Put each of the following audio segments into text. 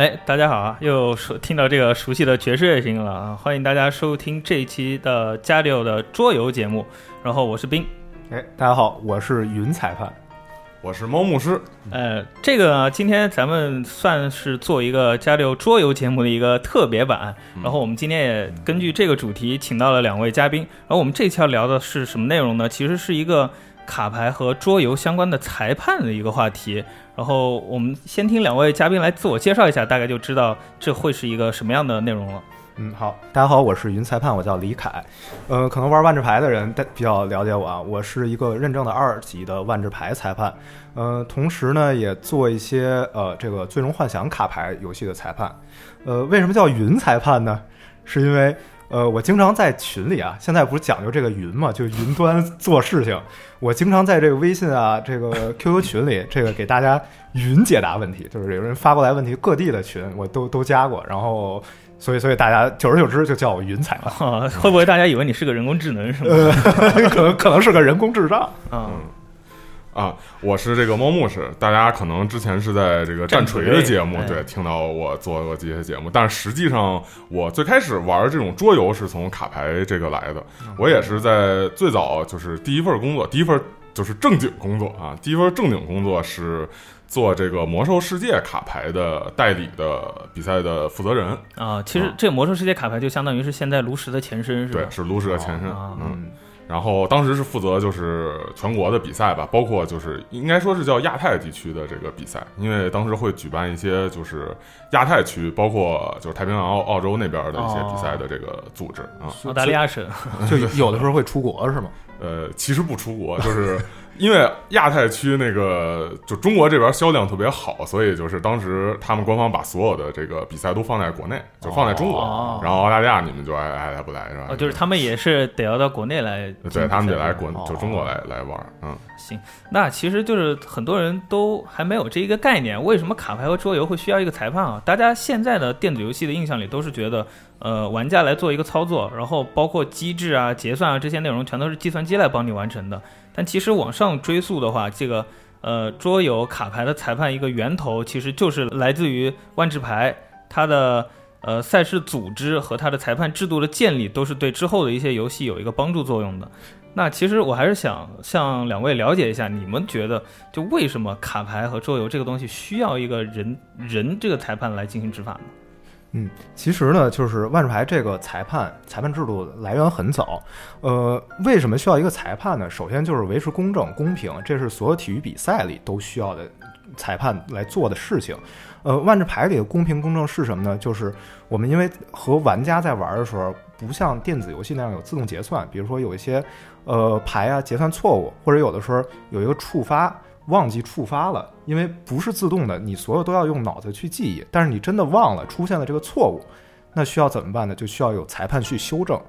哎，大家好啊！又说听到这个熟悉的爵士乐声音了啊！欢迎大家收听这一期的加六的桌游节目。然后我是冰，哎，大家好，我是云裁判，我是猫牧师。呃，这个今天咱们算是做一个加六桌游节目的一个特别版。然后我们今天也根据这个主题请到了两位嘉宾。然后我们这期要聊的是什么内容呢？其实是一个卡牌和桌游相关的裁判的一个话题。然后我们先听两位嘉宾来自我介绍一下，大概就知道这会是一个什么样的内容了。嗯，好，大家好，我是云裁判，我叫李凯。呃，可能玩万智牌的人比较了解我啊，我是一个认证的二级的万智牌裁判。呃，同时呢，也做一些呃这个最终幻想卡牌游戏的裁判。呃，为什么叫云裁判呢？是因为呃，我经常在群里啊，现在不是讲究这个云嘛，就云端做事情。我经常在这个微信啊，这个 QQ 群里，这个给大家云解答问题，就是有人发过来问题，各地的群我都都加过，然后所以所以大家久而久之就叫我云彩啊。会不会大家以为你是个人工智能是吗？可能可能是个人工智障啊。啊，我是这个猫牧师，大家可能之前是在这个战锤的节目对听到我做过这些节目，但是实际上我最开始玩这种桌游是从卡牌这个来的。我也是在最早就是第一份工作，第一份就是正经工作啊，第一份正经工作是做这个魔兽世界卡牌的代理的比赛的负责人啊。其实这魔兽世界卡牌就相当于是现在炉石的前身，是吧？对，是炉石的前身，嗯。然后当时是负责就是全国的比赛吧，包括就是应该说是叫亚太地区的这个比赛，因为当时会举办一些就是亚太区，包括就是太平洋、澳澳洲那边的一些比赛的这个组织啊。澳大利亚省 就有的时候会出国是吗？呃，其实不出国，就是。因为亚太区那个就中国这边销量特别好，所以就是当时他们官方把所有的这个比赛都放在国内，就放在中国，然后澳大利亚你们就爱爱来不来是吧？哦，就是他们也是得要到国内来，对他们得来国就中国来来玩，嗯，行，那其实就是很多人都还没有这一个概念，为什么卡牌和桌游会需要一个裁判啊？大家现在的电子游戏的印象里都是觉得，呃，玩家来做一个操作，然后包括机制啊、结算啊这些内容全都是计算机来帮你完成的。但其实往上追溯的话，这个呃桌游卡牌的裁判一个源头，其实就是来自于万智牌，它的呃赛事组织和它的裁判制度的建立，都是对之后的一些游戏有一个帮助作用的。那其实我还是想向两位了解一下，你们觉得就为什么卡牌和桌游这个东西需要一个人人这个裁判来进行执法呢？嗯，其实呢，就是万智牌这个裁判裁判制度来源很早。呃，为什么需要一个裁判呢？首先就是维持公正公平，这是所有体育比赛里都需要的裁判来做的事情。呃，万智牌里的公平公正是什么呢？就是我们因为和玩家在玩的时候，不像电子游戏那样有自动结算，比如说有一些呃牌啊结算错误，或者有的时候有一个触发。忘记触发了，因为不是自动的，你所有都要用脑子去记忆。但是你真的忘了，出现了这个错误，那需要怎么办呢？就需要有裁判去修正，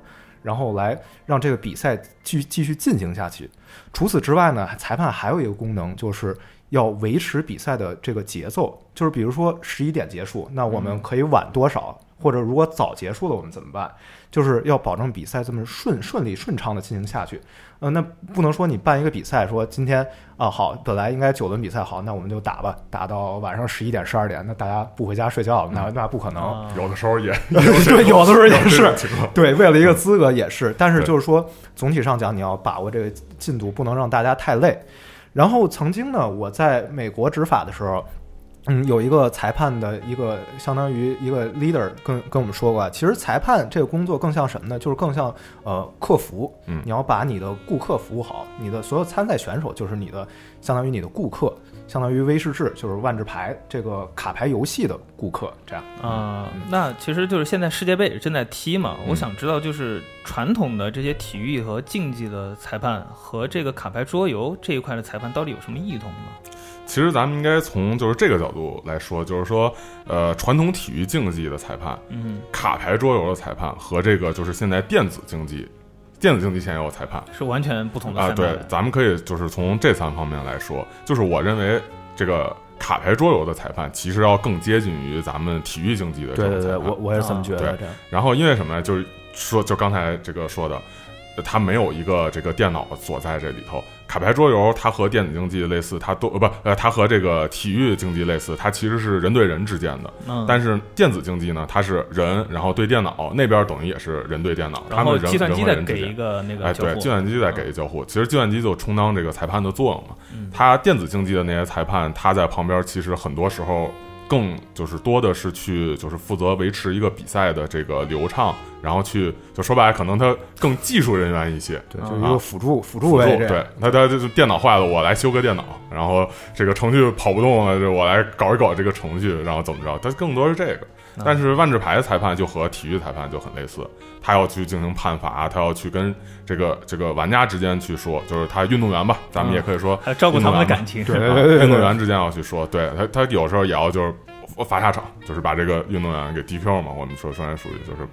然后来让这个比赛继继续进行下去。除此之外呢，裁判还有一个功能，就是要维持比赛的这个节奏。就是比如说十一点结束，那我们可以晚多少？或者如果早结束了，我们怎么办？就是要保证比赛这么顺顺利顺畅的进行下去。呃，那不能说你办一个比赛，说今天啊好，本来应该九轮比赛好，那我们就打吧，打到晚上十一点十二点，那大家不回家睡觉，那那不可能。有的时候也对，有的时候也是对，为了一个资格也是。但是就是说，总体上讲，你要把握这个进度，不能让大家太累。然后曾经呢，我在美国执法的时候。嗯，有一个裁判的一个相当于一个 leader 跟跟我们说过，其实裁判这个工作更像什么呢？就是更像呃客服，嗯，你要把你的顾客服务好，你的所有参赛选手就是你的相当于你的顾客，相当于威士忌就是万智牌这个卡牌游戏的顾客，这样啊。那其实就是现在世界杯也正在踢嘛，我想知道就是传统的这些体育和竞技的裁判和这个卡牌桌游这一块的裁判到底有什么异同呢？其实咱们应该从就是这个角度来说，就是说，呃，传统体育竞技的裁判，嗯，卡牌桌游的裁判和这个就是现在电子竞技，电子竞技现在有裁判是完全不同的啊。对，咱们可以就是从这三方面来说，就是我认为这个卡牌桌游的裁判其实要更接近于咱们体育竞技的。对对对，我我也是这么觉得。然后因为什么呢？就是说，就刚才这个说的。它没有一个这个电脑锁在这里头。卡牌桌游它和电子竞技类似，它都呃不呃它和这个体育竞技类似，它其实是人对人之间的。嗯，但是电子竞技呢，它是人然后对电脑，那边等于也是人对电脑，他们人计算机再人和人之间。给一个那个哎，对，计算机再给一交互，其实计算机就充当这个裁判的作用嘛。嗯。它电子竞技的那些裁判，他在旁边其实很多时候更就是多的是去就是负责维持一个比赛的这个流畅，然后去就说白了，可能他更技术人员一些。对，啊就是一个辅助辅助辅位置。助对，他他就是电脑坏了，我来修个电脑，然后这个程序跑不动了，就我来搞一搞这个程序，然后怎么着？他更多是这个。嗯但是万智牌裁判就和体育裁判就很类似，他要去进行判罚，他要去跟这个这个玩家之间去说，就是他运动员吧，咱们也可以说照顾他们的感情。对啊对对对运动员之间要去说，对他他有时候也要就是罚下场，就是把这个运动员给 DQ 嘛，我们说专业术语就是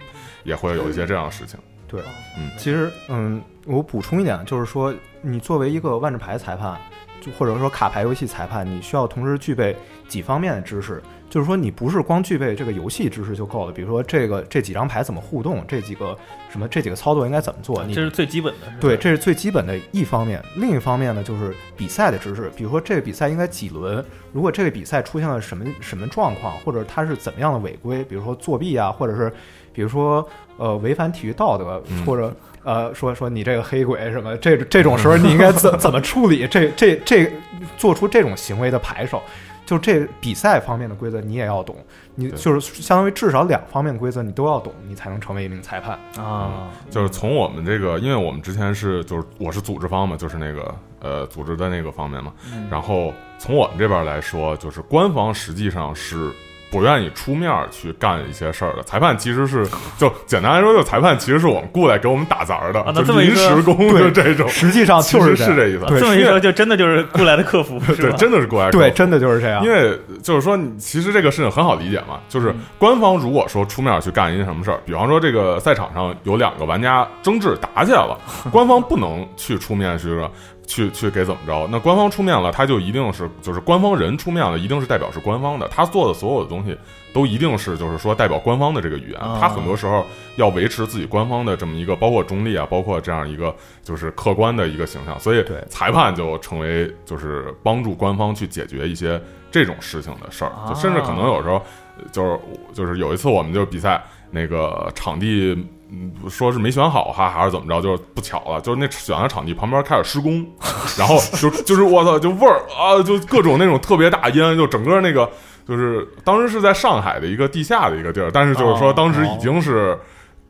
也会有一些这样的事情。对，嗯其实嗯，我补充一点，就是说，你作为一个万智牌裁判，就或者说卡牌游戏裁判，你需要同时具备几方面的知识。就是说，你不是光具备这个游戏知识就够了，比如说这个这几张牌怎么互动，这几个什么这几个操作应该怎么做，你这是最基本的。对，这是最基本的一方面。另一方面呢，就是比赛的知识，比如说这个比赛应该几轮，如果这个比赛出现了什么什么状况，或者它是怎么样的违规，比如说作弊啊，或者是比如说呃违反体育道德，嗯或者呃说说你这个黑鬼什么，这这种时候你应该怎 怎么处理？这这这做出这种行为的牌手。就这比赛方面的规则你也要懂，你就是相当于至少两方面规则你都要懂，你才能成为一名裁判。啊，就是从我们这个，因为我们之前是就是我是组织方嘛，就是那个呃组织的那个方面嘛。嗯然后从我们这边来说，就是官方实际上是不愿意出面去干一些事儿的。裁判其实是 就简单来说，就裁判其实是我们雇来给我们打杂儿的，啊那就临这么一说时工就这种。实际上就是其实是这意思对，这么一是说就真的就是雇来的客服，是对，真的是雇来对，真的就是这样。因为就是说，其实这个事情很好理解嘛，就是嗯。官方如果说出面去干一些什么事儿，比方说这个赛场上有两个玩家争执打起来了，官方不能去出面去说去去给怎么着，那官方出面了，他就一定是就是官方人出面了，一定是代表是官方的，他做的所有的东西都一定是就是说代表官方的这个语言，啊他很多时候要维持自己官方的这么一个包括中立啊，包括这样一个就是客观的一个形象，所以裁判就成为就是帮助官方去解决一些这种事情的事儿，就甚至可能有时候呃就是就是有一次我们就比赛那个场地。嗯，说是没选好哈，还是怎么着？就是不巧了，就是那选的场地旁边开始施工，然后就就是我操，就味儿啊，就各种那种特别大烟，就整个那个就是当时是在上海的一个地下的一个地儿，但是就是说哦当时已经是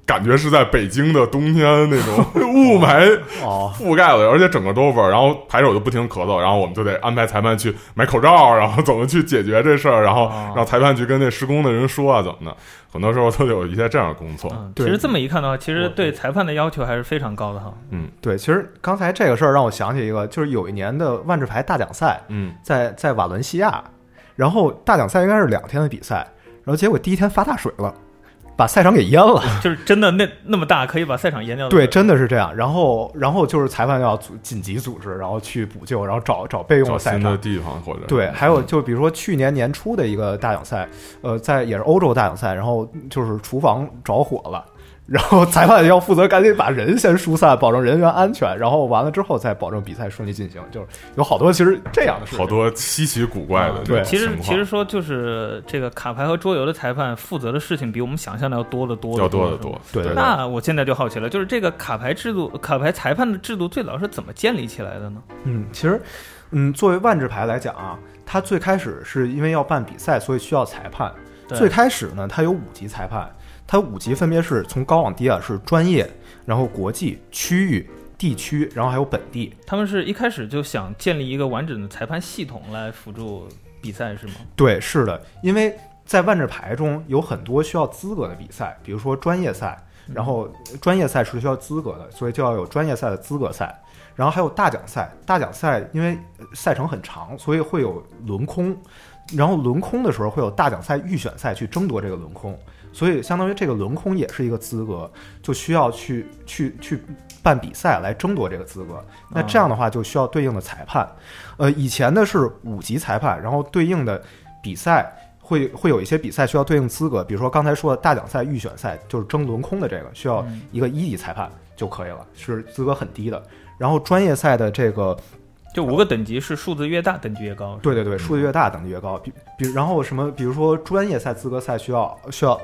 感觉是在北京的冬天那种 雾霾哦，覆盖了，而且整个都味儿，然后牌手就不停咳嗽，然后我们就得安排裁判去买口罩，然后怎么去解决这事儿，然后哦。让裁判去跟那施工的人说啊，怎么的，很多时候都有一些这样的工作。嗯，其实这么一看的话，其实对裁判的要求还是非常高的哈。嗯。对，其实刚才这个事儿让我想起一个，就是有一年的万智牌大奖赛嗯，在在瓦伦西亚，然后大奖赛应该是两天的比赛，然后结果第一天发大水了，把赛场给淹了。就是真的那那么大，可以把赛场淹掉。对，真的是这样。然后，然后就是裁判要组紧急组织，然后去补救，然后找找备用的赛场新的。地方或者对，还有就比如说去年年初的一个大奖赛，呃，在也是欧洲大奖赛，然后就是厨房着火了，然后裁判要负责赶紧把人先疏散，保证人员安全，然后完了之后再保证比赛顺利进行。就是有好多其实这样的事情，好多稀奇古怪的啊对其实其实说就是这个卡牌和桌游的裁判负责的事情比我们想象的要多得多，要多得多。对对那我现在就好奇了，就是这个卡牌制度、卡牌裁判的制度最早是怎么建立起来的呢？嗯，其实，嗯，作为万智牌来讲啊，它最开始是因为要办比赛，所以需要裁判。对最开始呢，它有五级裁判，它五级分别是从高往低啊，是专业，然后国际、区域、地区，然后还有本地。他们是一开始就想建立一个完整的裁判系统来辅助比赛，是吗？对，是的，因为在万智牌中有很多需要资格的比赛，比如说专业赛，然后专业赛是需要资格的，所以就要有专业赛的资格赛。然后还有大奖赛，大奖赛因为呃赛程很长，所以会有轮空。然后轮空的时候会有大奖赛预选赛去争夺这个轮空，所以相当于这个轮空也是一个资格，就需要去去去办比赛来争夺这个资格。那这样的话就需要对应的裁判，呃，以前的是五级裁判，然后对应的比赛会会有一些比赛需要对应资格，比如说刚才说的大奖赛预选赛，就是争轮空的这个需要嗯一个一级裁判，就可以了，是资格很低的。然后专业赛的这个，就五个等级是数字越大等级越高。对对对，数字越大等级越高。比比，然后什么，比如说专业赛资格赛需要需要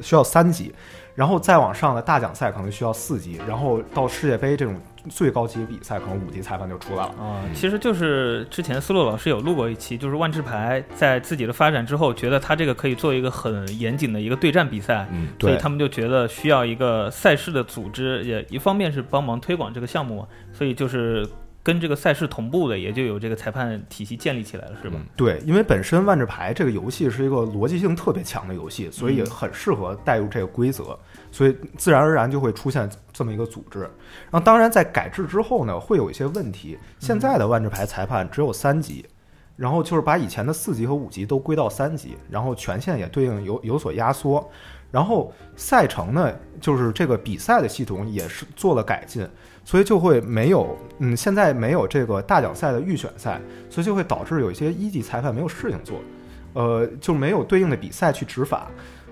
需要三级，然后再往上的大奖赛可能需要四级，然后到世界杯这种最高级比赛，可能五级裁判就出来了。啊，其实就是之前思路老师有录过一期，就是万智牌在自己的发展之后，觉得他这个可以做一个很严谨的一个对战比赛，嗯，所以他们就觉得需要一个赛事的组织，也一方面是帮忙推广这个项目，所以就是跟这个赛事同步的，也就有这个裁判体系建立起来了，是吧？嗯对，因为本身万智牌这个游戏是一个逻辑性特别强的游戏，所以很适合带入这个规则，所以自然而然就会出现这么一个组织。然后，当然在改制之后呢，会有一些问题。现在的万智牌裁判只有三级，然后就是把以前的四级和五级都归到三级，然后权限也对应有有所压缩。然后赛程呢，就是这个比赛的系统也是做了改进，所以就会没有，嗯，现在没有这个大奖赛的预选赛，所以就会导致有一些一级裁判没有事情做，呃，就没有对应的比赛去执法。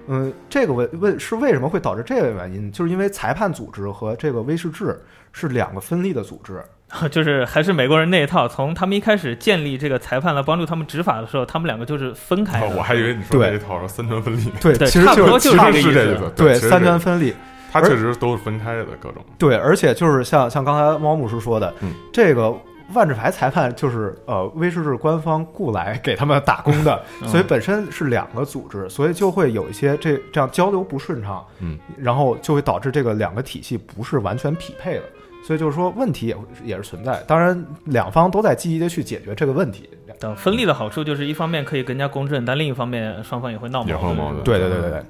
嗯，这个问问是为什么会导致这个原因？就是因为裁判组织和这个威士制是两个分立的组织。就是还是美国人那一套，从他们一开始建立这个裁判来帮助他们执法的时候，他们两个就是分开的。哦我还以为你说对那一套说三权分立，对，对其实差不多就就是这个意思对三权分立。它确实都是分开的各种。对，而且就是像像刚才猫牧师说的，嗯这个万智牌裁判就是呃威士治官方雇来给他们打工的，嗯所以本身是两个组织，所以就会有一些这这样交流不顺畅，嗯，然后就会导致这个两个体系不是完全匹配的。所以就是说，问题也也是存在。当然，两方都在积极的去解决这个问题。等分立的好处就是一方面可以更加公正，但另一方面双方也会闹矛盾对对对对对，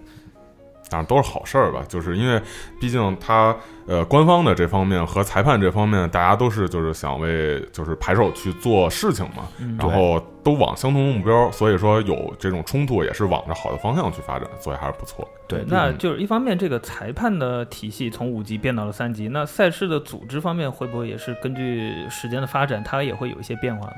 当然都是好事儿吧，就是因为毕竟他呃官方的这方面和裁判这方面，大家都是就是想为就是牌手去做事情嘛，嗯然后都往相同的目标，所以说有这种冲突也是往着好的方向去发展，所以还是不错。对那就是一方面，这个裁判的体系从五级变到了三级，那赛事的组织方面会不会也是根据时间的发展，它也会有一些变化呢？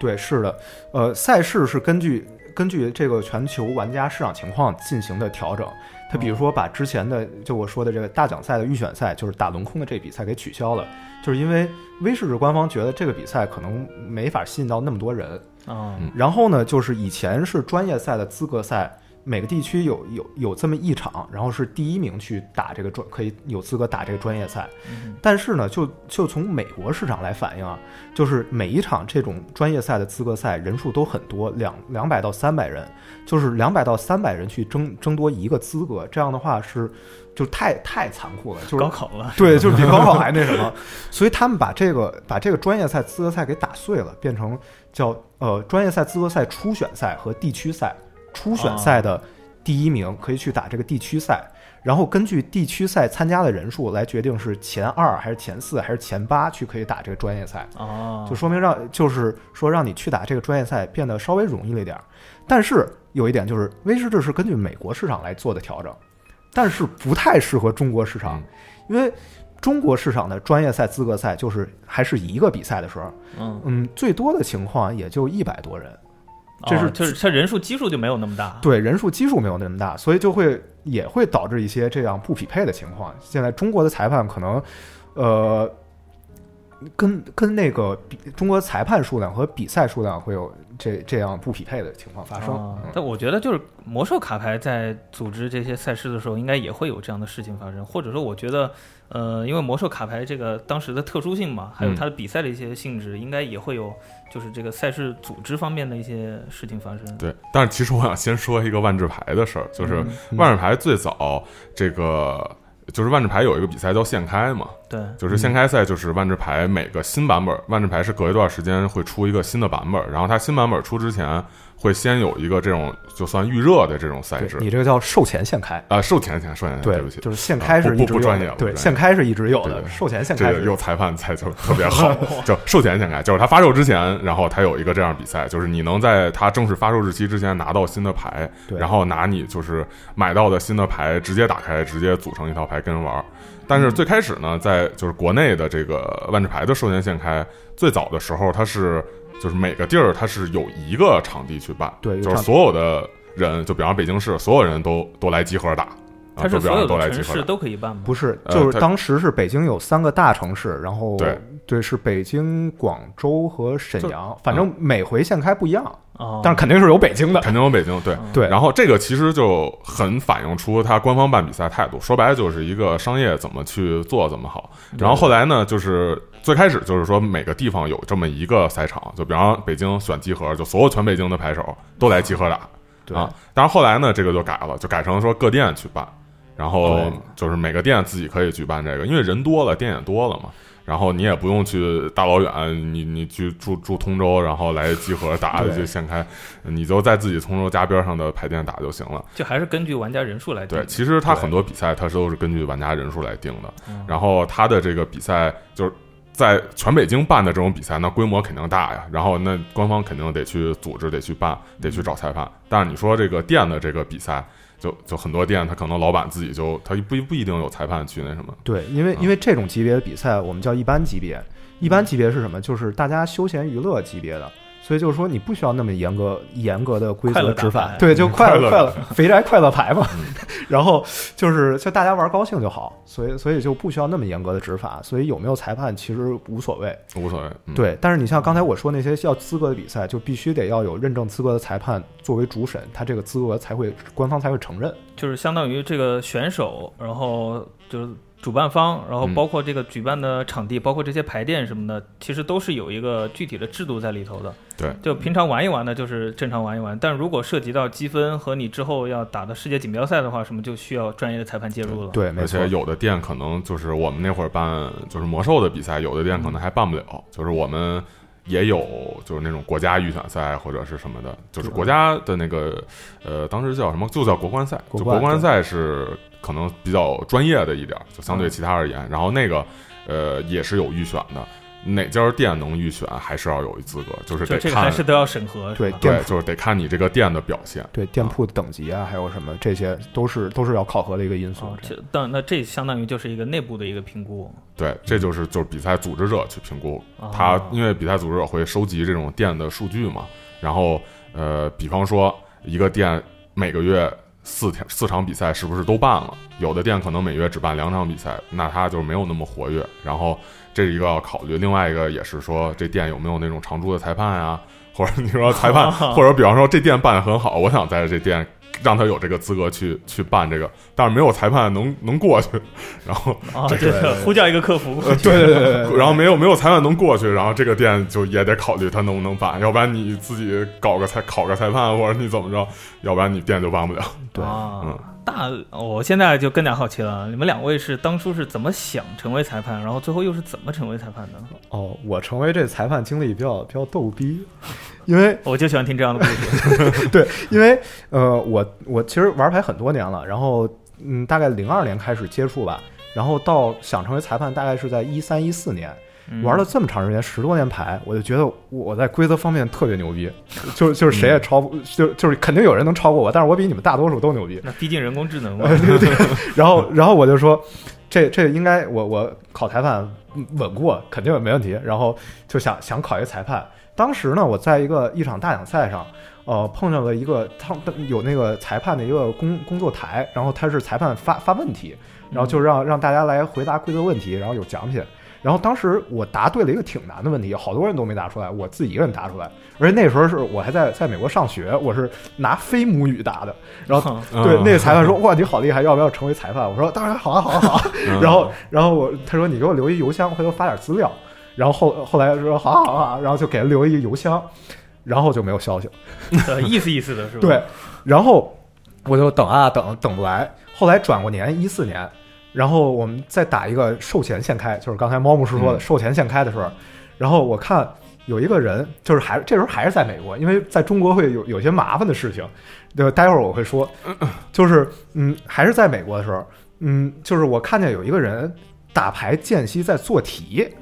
对，是的，呃，赛事是根据根据这个全球玩家市场情况进行的调整。他比如说把之前的就我说的这个大奖赛的预选赛，就是打轮空的这比赛给取消了，就是因为威士忌官方觉得这个比赛可能没法吸引到那么多人。啊、嗯然后呢，就是以前是专业赛的资格赛，每个地区有有有这么一场，然后是第一名去打这个专可以有资格打这个专业赛。嗯但是呢，就就从美国市场来反映啊，就是每一场这种专业赛的资格赛人数都很多，两两百到三百人，就是两百到三百人去争争夺一个资格，这样的话是就太太残酷了，就是高考了，对，就是比高考还那什么，所以他们把这个把这个专业赛资格赛给打碎了，变成叫呃专业赛资格赛初选赛和地区赛。初选赛的第一名可以去打这个地区赛，然后根据地区赛参加的人数来决定是前二还是前四还是前八去可以打这个专业赛。哦，就说明让就是说让你去打这个专业赛变得稍微容易了一点儿。但是有一点就是，威士这是根据美国市场来做的调整，但是不太适合中国市场，因为中国市场的专业赛资格赛就是还是一个比赛的时候，嗯，嗯，最多的情况也就一百多人，这是哦就是它人数基数就没有那么大。对人数基数没有那么大，所以就会也会导致一些这样不匹配的情况。现在中国的裁判可能，呃，跟跟那个比中国裁判数量和比赛数量会有这这样不匹配的情况发生。但我觉得就是魔兽卡牌在组织这些赛事的时候，应该也会有这样的事情发生，或者说，我觉得，呃，因为魔兽卡牌这个当时的特殊性嘛，还有嗯它的比赛的一些性质，应该也会有就是这个赛事组织方面的一些事情发生。对，但是其实我想先说一个万智牌的事儿，就是嗯万智牌最早这个就是万智牌有一个比赛叫现开嘛，对，就是现开赛，就是万智牌每个新版本，万智牌是隔一段时间会出一个新的版本，然后它新版本出之前会先有一个这种就算预热的这种赛制你这个叫售前现开。啊，售前前售前，对不起，就是现开是一直有的，不专业了对，现开是一直有的，售前现开这个有裁判才就特别好，就售前现开，就是它发售之前，然后它有一个这样比赛，就是你能在它正式发售日期之前拿到新的牌，然后拿你就是买到的新的牌直接打开，直接组成一套牌跟人玩儿。但是最开始呢，在就是国内的这个万智牌的售前现开，最早的时候它是就是每个地儿它是有一个场地去办，对就是所有的人，就比方北京市，所有人都都来集合打。它是都让所有的都来集合打。城市都可以办吗？不是，就是当时是北京有三个大城市，然后对对是北京、广州和沈阳，反正每回现开不一样，哦，但是肯定是有北京的。肯定有北京，对。对，然后这个其实就很反映出他官方办比赛态度，说白了就是一个商业怎么去做怎么好。然后后来呢，就是最开始就是说每个地方有这么一个赛场，就比方北京选集合，就所有全北京的牌手都来集合打对啊。但是后来呢，这个就改了，就改成说各店去办，然后就是每个店自己可以举办这个，因为人多了，店也多了嘛。然后你也不用去大老远，你你去住住通州，然后来集合打就现开，你就在自己通州家边上的牌店打就行了。就还是根据玩家人数来定对，其实他很多比赛他是都是根据玩家人数来定的，嗯然后他的这个比赛就是在全北京办的这种比赛，那规模肯定大呀，然后那官方肯定得去组织，得去办，得去找裁判。但是你说这个店的这个比赛，就就很多店，他可能老板自己就他不不一定有裁判去那什么，对，因为嗯因为这种级别的比赛我们叫一般级别，一般级别是什么？就是大家休闲娱乐级别的。所以就是说，你不需要那么严格严格的规则执法，对，就快快乐乐快乐肥宅快乐牌嘛。嗯 然后就是就大家玩高兴就好，所以所以就不需要那么严格的执法。所以有没有裁判其实无所谓。无所谓。嗯、对，但是你像刚才我说那些要资格的比赛，就必须得要有认证资格的裁判作为主审，他这个资格才会官方才会承认。就是相当于这个选手，然后就是主办方，然后嗯。包括这个举办的场地，包括这些排店什么的，其实都是有一个具体的制度在里头的。对，就平常玩一玩呢，就是正常玩一玩，但如果涉及到积分和你之后要打的世界锦标赛的话，什么就需要专业的裁判介入了。对，而且。有的店可能就是我们那会儿办就是魔兽的比赛，有的店可能还办不了，就是我们也有就是那种国家预选赛或者是什么的，就是国家的那个呃，当时叫什么，就叫国冠赛，就国冠赛是可能比较专业的一点儿，就相对其他而言，然后那个呃也是有预选的。哪家店能预选，还是要有一资格，就是就这个得看还是都要审核。是吧对对，就是得看你这个店的表现。对店铺的等级啊，还有什么这些都是都是要考核的一个因素哦。这但那这相当于就是一个内部的一个评估。对，这就是就是比赛组织者去评估哦他，因为比赛组织者会收集这种店的数据嘛，然后呃，比方说一个店每个月四天四场比赛是不是都办了？有的店可能每月只办两场比赛，那他就没有那么活跃。然后这是一个要考虑，另外一个也是说这店有没有那种常驻的裁判呀，或者你说裁判，或者比方说这店办的很好，我想在这店。让他有这个资格去去办这个，但是没有裁判能能过去，然后啊，这个呼叫一个客服。对对对对对，然后没有没有裁判能过去，然后这个店就也得考虑他能不能办，要不然你自己搞个裁考个裁判，或者你怎么着，要不然你店就办不了。对啊嗯，大，我现在就更加好奇了，你们两位是当初是怎么想成为裁判，然后最后又是怎么成为裁判的？哦，我成为这裁判经历比较比较逗逼，因为我就喜欢听这样的故事。对，因为呃，我我其实玩牌很多年了，然后嗯，大概零二年开始接触吧，然后到想成为裁判，大概是在一三一四年，嗯玩了这么长时间，十多年牌，我就觉得我在规则方面特别牛逼，就是就是谁也超不，就就是肯定有人能超过我，但是我比你们大多数都牛逼。那毕竟人工智能嘛，然后然后我就说，这这应该我我考裁判嗯稳过，肯定没问题。然后就想想考一个裁判。当时呢，我在一个一场大奖赛上，呃，碰上了一个他有那个裁判的一个工工作台，然后他是裁判发发问题，然后就让让大家来回答规则问题，然后有奖品。然后当时我答对了一个挺难的问题，好多人都没答出来，我自己一个人答出来。而且那时候是我还在在美国上学，我是拿非母语答的。然后对，那个裁判说：“哇，你好厉害，要不要成为裁判？”我说：“当然好啊，好啊，好啊。”嗯然后，然后我他说：“你给我留一邮箱，回头发点资料。”然后后后来说：“好啊，好啊，好啊。”然后就给他留一个邮箱，然后就没有消息了。呃意思意思的是吧？对，然后我就等啊等，等不来。后来转过年，一四年，然后我们再打一个售前现开，就是刚才猫牧师说的嗯售前现开的时候，然后我看有一个人，就是还这时候还是在美国，因为在中国会有有些麻烦的事情，对吧？待会儿我会说，就是嗯，还是在美国的时候，嗯，就是我看见有一个人打牌间隙在做题。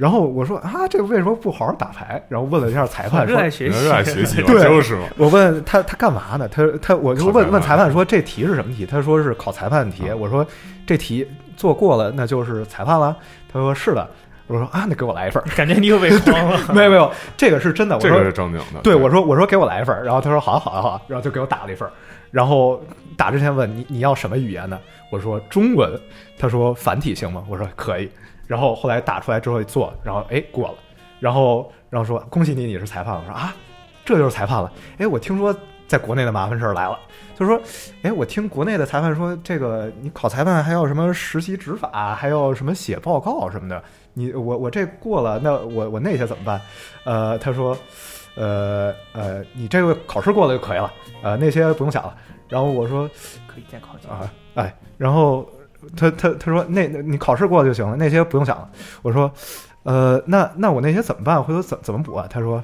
然后我说啊，这个为什么不好好打牌？然后问了一下裁判，说热爱学习，热爱学习，对就是嘛。我问他他干嘛呢？他他我就问问裁判说这题是什么题？他说是考裁判题。嗯我说这题做过了那就是裁判了。他说是的。我说啊，那给我来一份儿。感觉你又被诓了。没有没有，这个是真的。我这个是说正经的。对，我说我说给我来一份儿，然后他说好啊好啊好啊，然后就给我打了一份儿。然后打之前问你你要什么语言呢？我说中文。他说繁体行吗？我说可以。然后后来打出来之后一做，然后哎过了。然后然后说恭喜你你是裁判。我说啊，这就是裁判了。哎，我听说在国内的麻烦事儿来了，就是说，哎，我听国内的裁判说，这个你考裁判还要什么实习执法，还要什么写报告什么的。你我我这过了，那我我那些怎么办？呃，他说，呃呃，你这个考试过了就可以了，呃，那些不用想了。然后我说可以再考几啊，哎，然后他他他说那那你考试过了就行了，那些不用想了。我说，呃，那那我那些怎么办？回头怎怎么补啊？他说，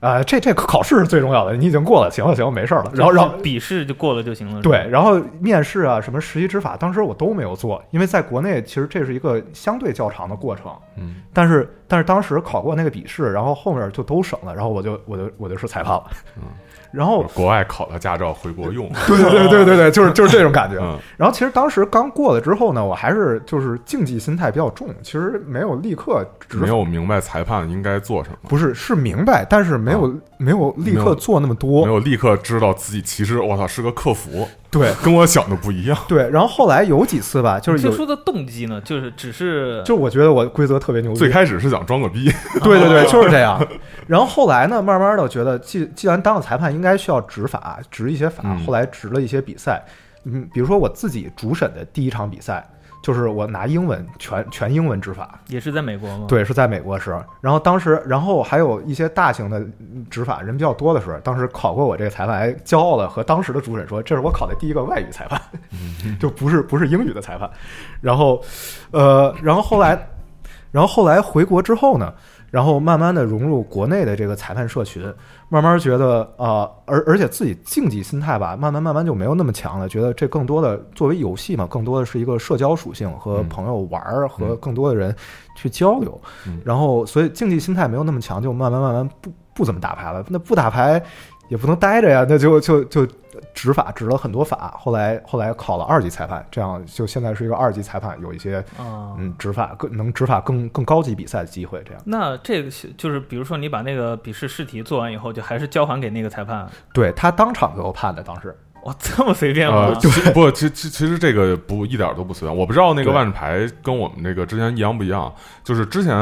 啊，这这考试是最重要的，你已经过了，行了行了，没事儿了。然后然后笔试就过了就行了。对，，然后面试啊，什么实习执法，当时我都没有做，因为在国内其实这是一个相对较长的过程。嗯，但是但是当时考过那个笔试，然后后面就都省了，然后我就我就我就是裁判了。嗯，然后国外考了驾照回国用。对对对对对对，就是就是这种感觉。嗯然后其实当时刚过了之后呢，我还是就是竞技心态比较重，其实没有立刻执没有明白裁判应该做什么，不是是明白，但是没有、没有立刻做那么多。没有立刻知道自己其实我操是个客服，对跟我想的不一样。对，然后后来有几次吧，就是有最初的动机呢，就是只是就我觉得我规则特别牛逼，最开始是想装个逼，对对对，就是这样。然后后来呢，慢慢的我觉得既既然当了裁判，应该需要执法，执一些法。嗯后来执了一些比赛，嗯，比如说我自己主审的第一场比赛，就是我拿英文全全英文执法，也是在美国吗？，对，是在美国时。然后当时，然后还有一些大型的嗯执法人比较多的时候，当时考过我这个裁判，还骄傲的和当时的主审说，这是我考的第一个外语裁判，就不是不是英语的裁判。然后，呃，然后后来，然后后来回国之后呢，然后慢慢的融入国内的这个裁判社群，慢慢觉得啊、呃而而且自己竞技心态吧，慢慢慢慢就没有那么强了，觉得这更多的作为游戏嘛，更多的是一个社交属性和嗯朋友玩儿，和嗯更多的人去交流。嗯然后所以竞技心态没有那么强，就慢慢慢慢不不怎么打牌了。那不打牌也不能待着呀，那就就就执法执了很多法。后来后来考了二级裁判，这样就现在是一个二级裁判，有一些啊，嗯执法更能执法更更高级比赛的机会。这样那这个就是，比如说你把那个笔试试题做完以后，就还是交还给那个裁判。对他当场给我判的，当时哇，这么随便呃吗？，其不，其其其实这个不一点都不随便。我不知道那个万智牌跟我们这个之前一样不一样。就是之前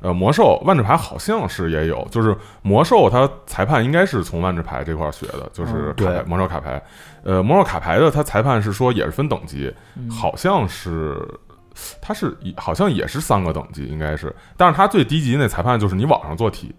呃魔兽万智牌好像是也有，就是魔兽它裁判应该是从万智牌这块儿学的，就是嗯卡魔兽卡牌。呃，魔兽卡牌的它裁判是说也是分等级，嗯好像是。它是好像也是三个等级，应该是，但是它最低级那裁判就是你网上做题，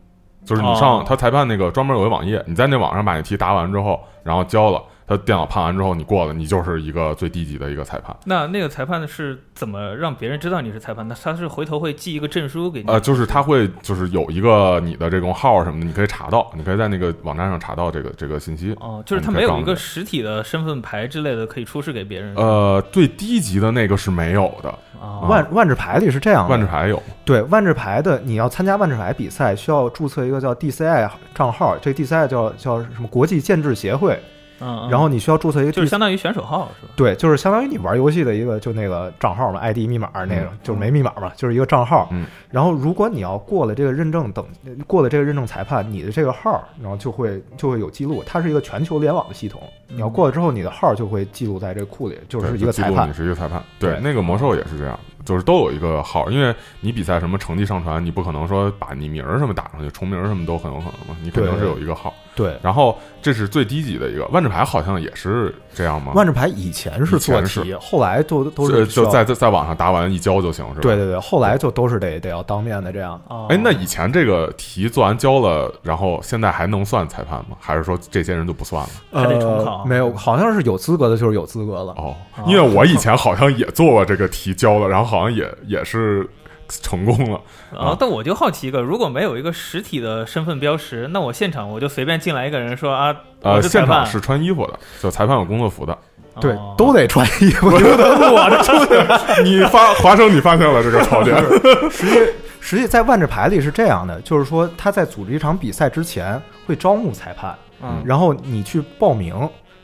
就是你上哦他裁判那个专门有个网页，你在那网上把那题答完之后，然后交了，他电脑判完之后你过了，你就是一个最低级的一个裁判。那那个裁判是怎么让别人知道你是裁判？那他是回头会寄一个证书给你？呃，就是他会就是有一个你的这种号什么的，你可以查到，你可以在那个网站上查到这个这个信息。哦，就是他没有一个实体的身份牌之类的可以出示给别人。呃，最低级的那个是没有的，啊，万万智牌里是这样的，万智牌有。对万智牌的，你要参加万智牌比赛，需要注册一个叫 DCI 账号，这 DCI 叫叫什么国际建制协会，嗯，嗯然后你需要注册一个就是相当于选手号是吧？对，就是相当于你玩游戏的一个就那个账号嘛，ID 密码那个，嗯就是没密码嘛，就是一个账号。嗯，然后如果你要过了这个认证等，过了这个认证裁判，你的这个号，然后就会就会有记录。它是一个全球联网的系统，你要过了之后，你的号就会记录在这个库里，就是一个裁判你。是一个裁判。对，对那个魔兽也是这样，就是都有一个号，因为你比赛什么成绩上传，你不可能说把你名儿什么打上去，重名儿什么都很有可能嘛，你肯定是有一个号。对，然后这是最低级的一个，万智牌好像也是这样吗？万智牌以前是做题，后来都都是就在在在网上答完一交就行，是吧？对对对，后来就都是得得要当面的这样。哦，哎，那以前这个题做完交了，然后现在还能算裁判吗？还是说这些人就不算了？还得重考呃，没有，好像是有资格的，就是有资格了。哦哦，因为我以前好像也做过这个题交了，然后好像也也是成功了。啊，但我就好奇一个，如果没有一个实体的身份标识，那我现场我就随便进来一个人说啊，呃，现场，是穿衣服的，就裁判有工作服的。对哦，都得穿衣服，不能裸着出去。你发华生，你发现了这个槽点？实际实际在万智牌里是这样的，就是说他在组织一场比赛之前会招募裁判，嗯然后你去报名，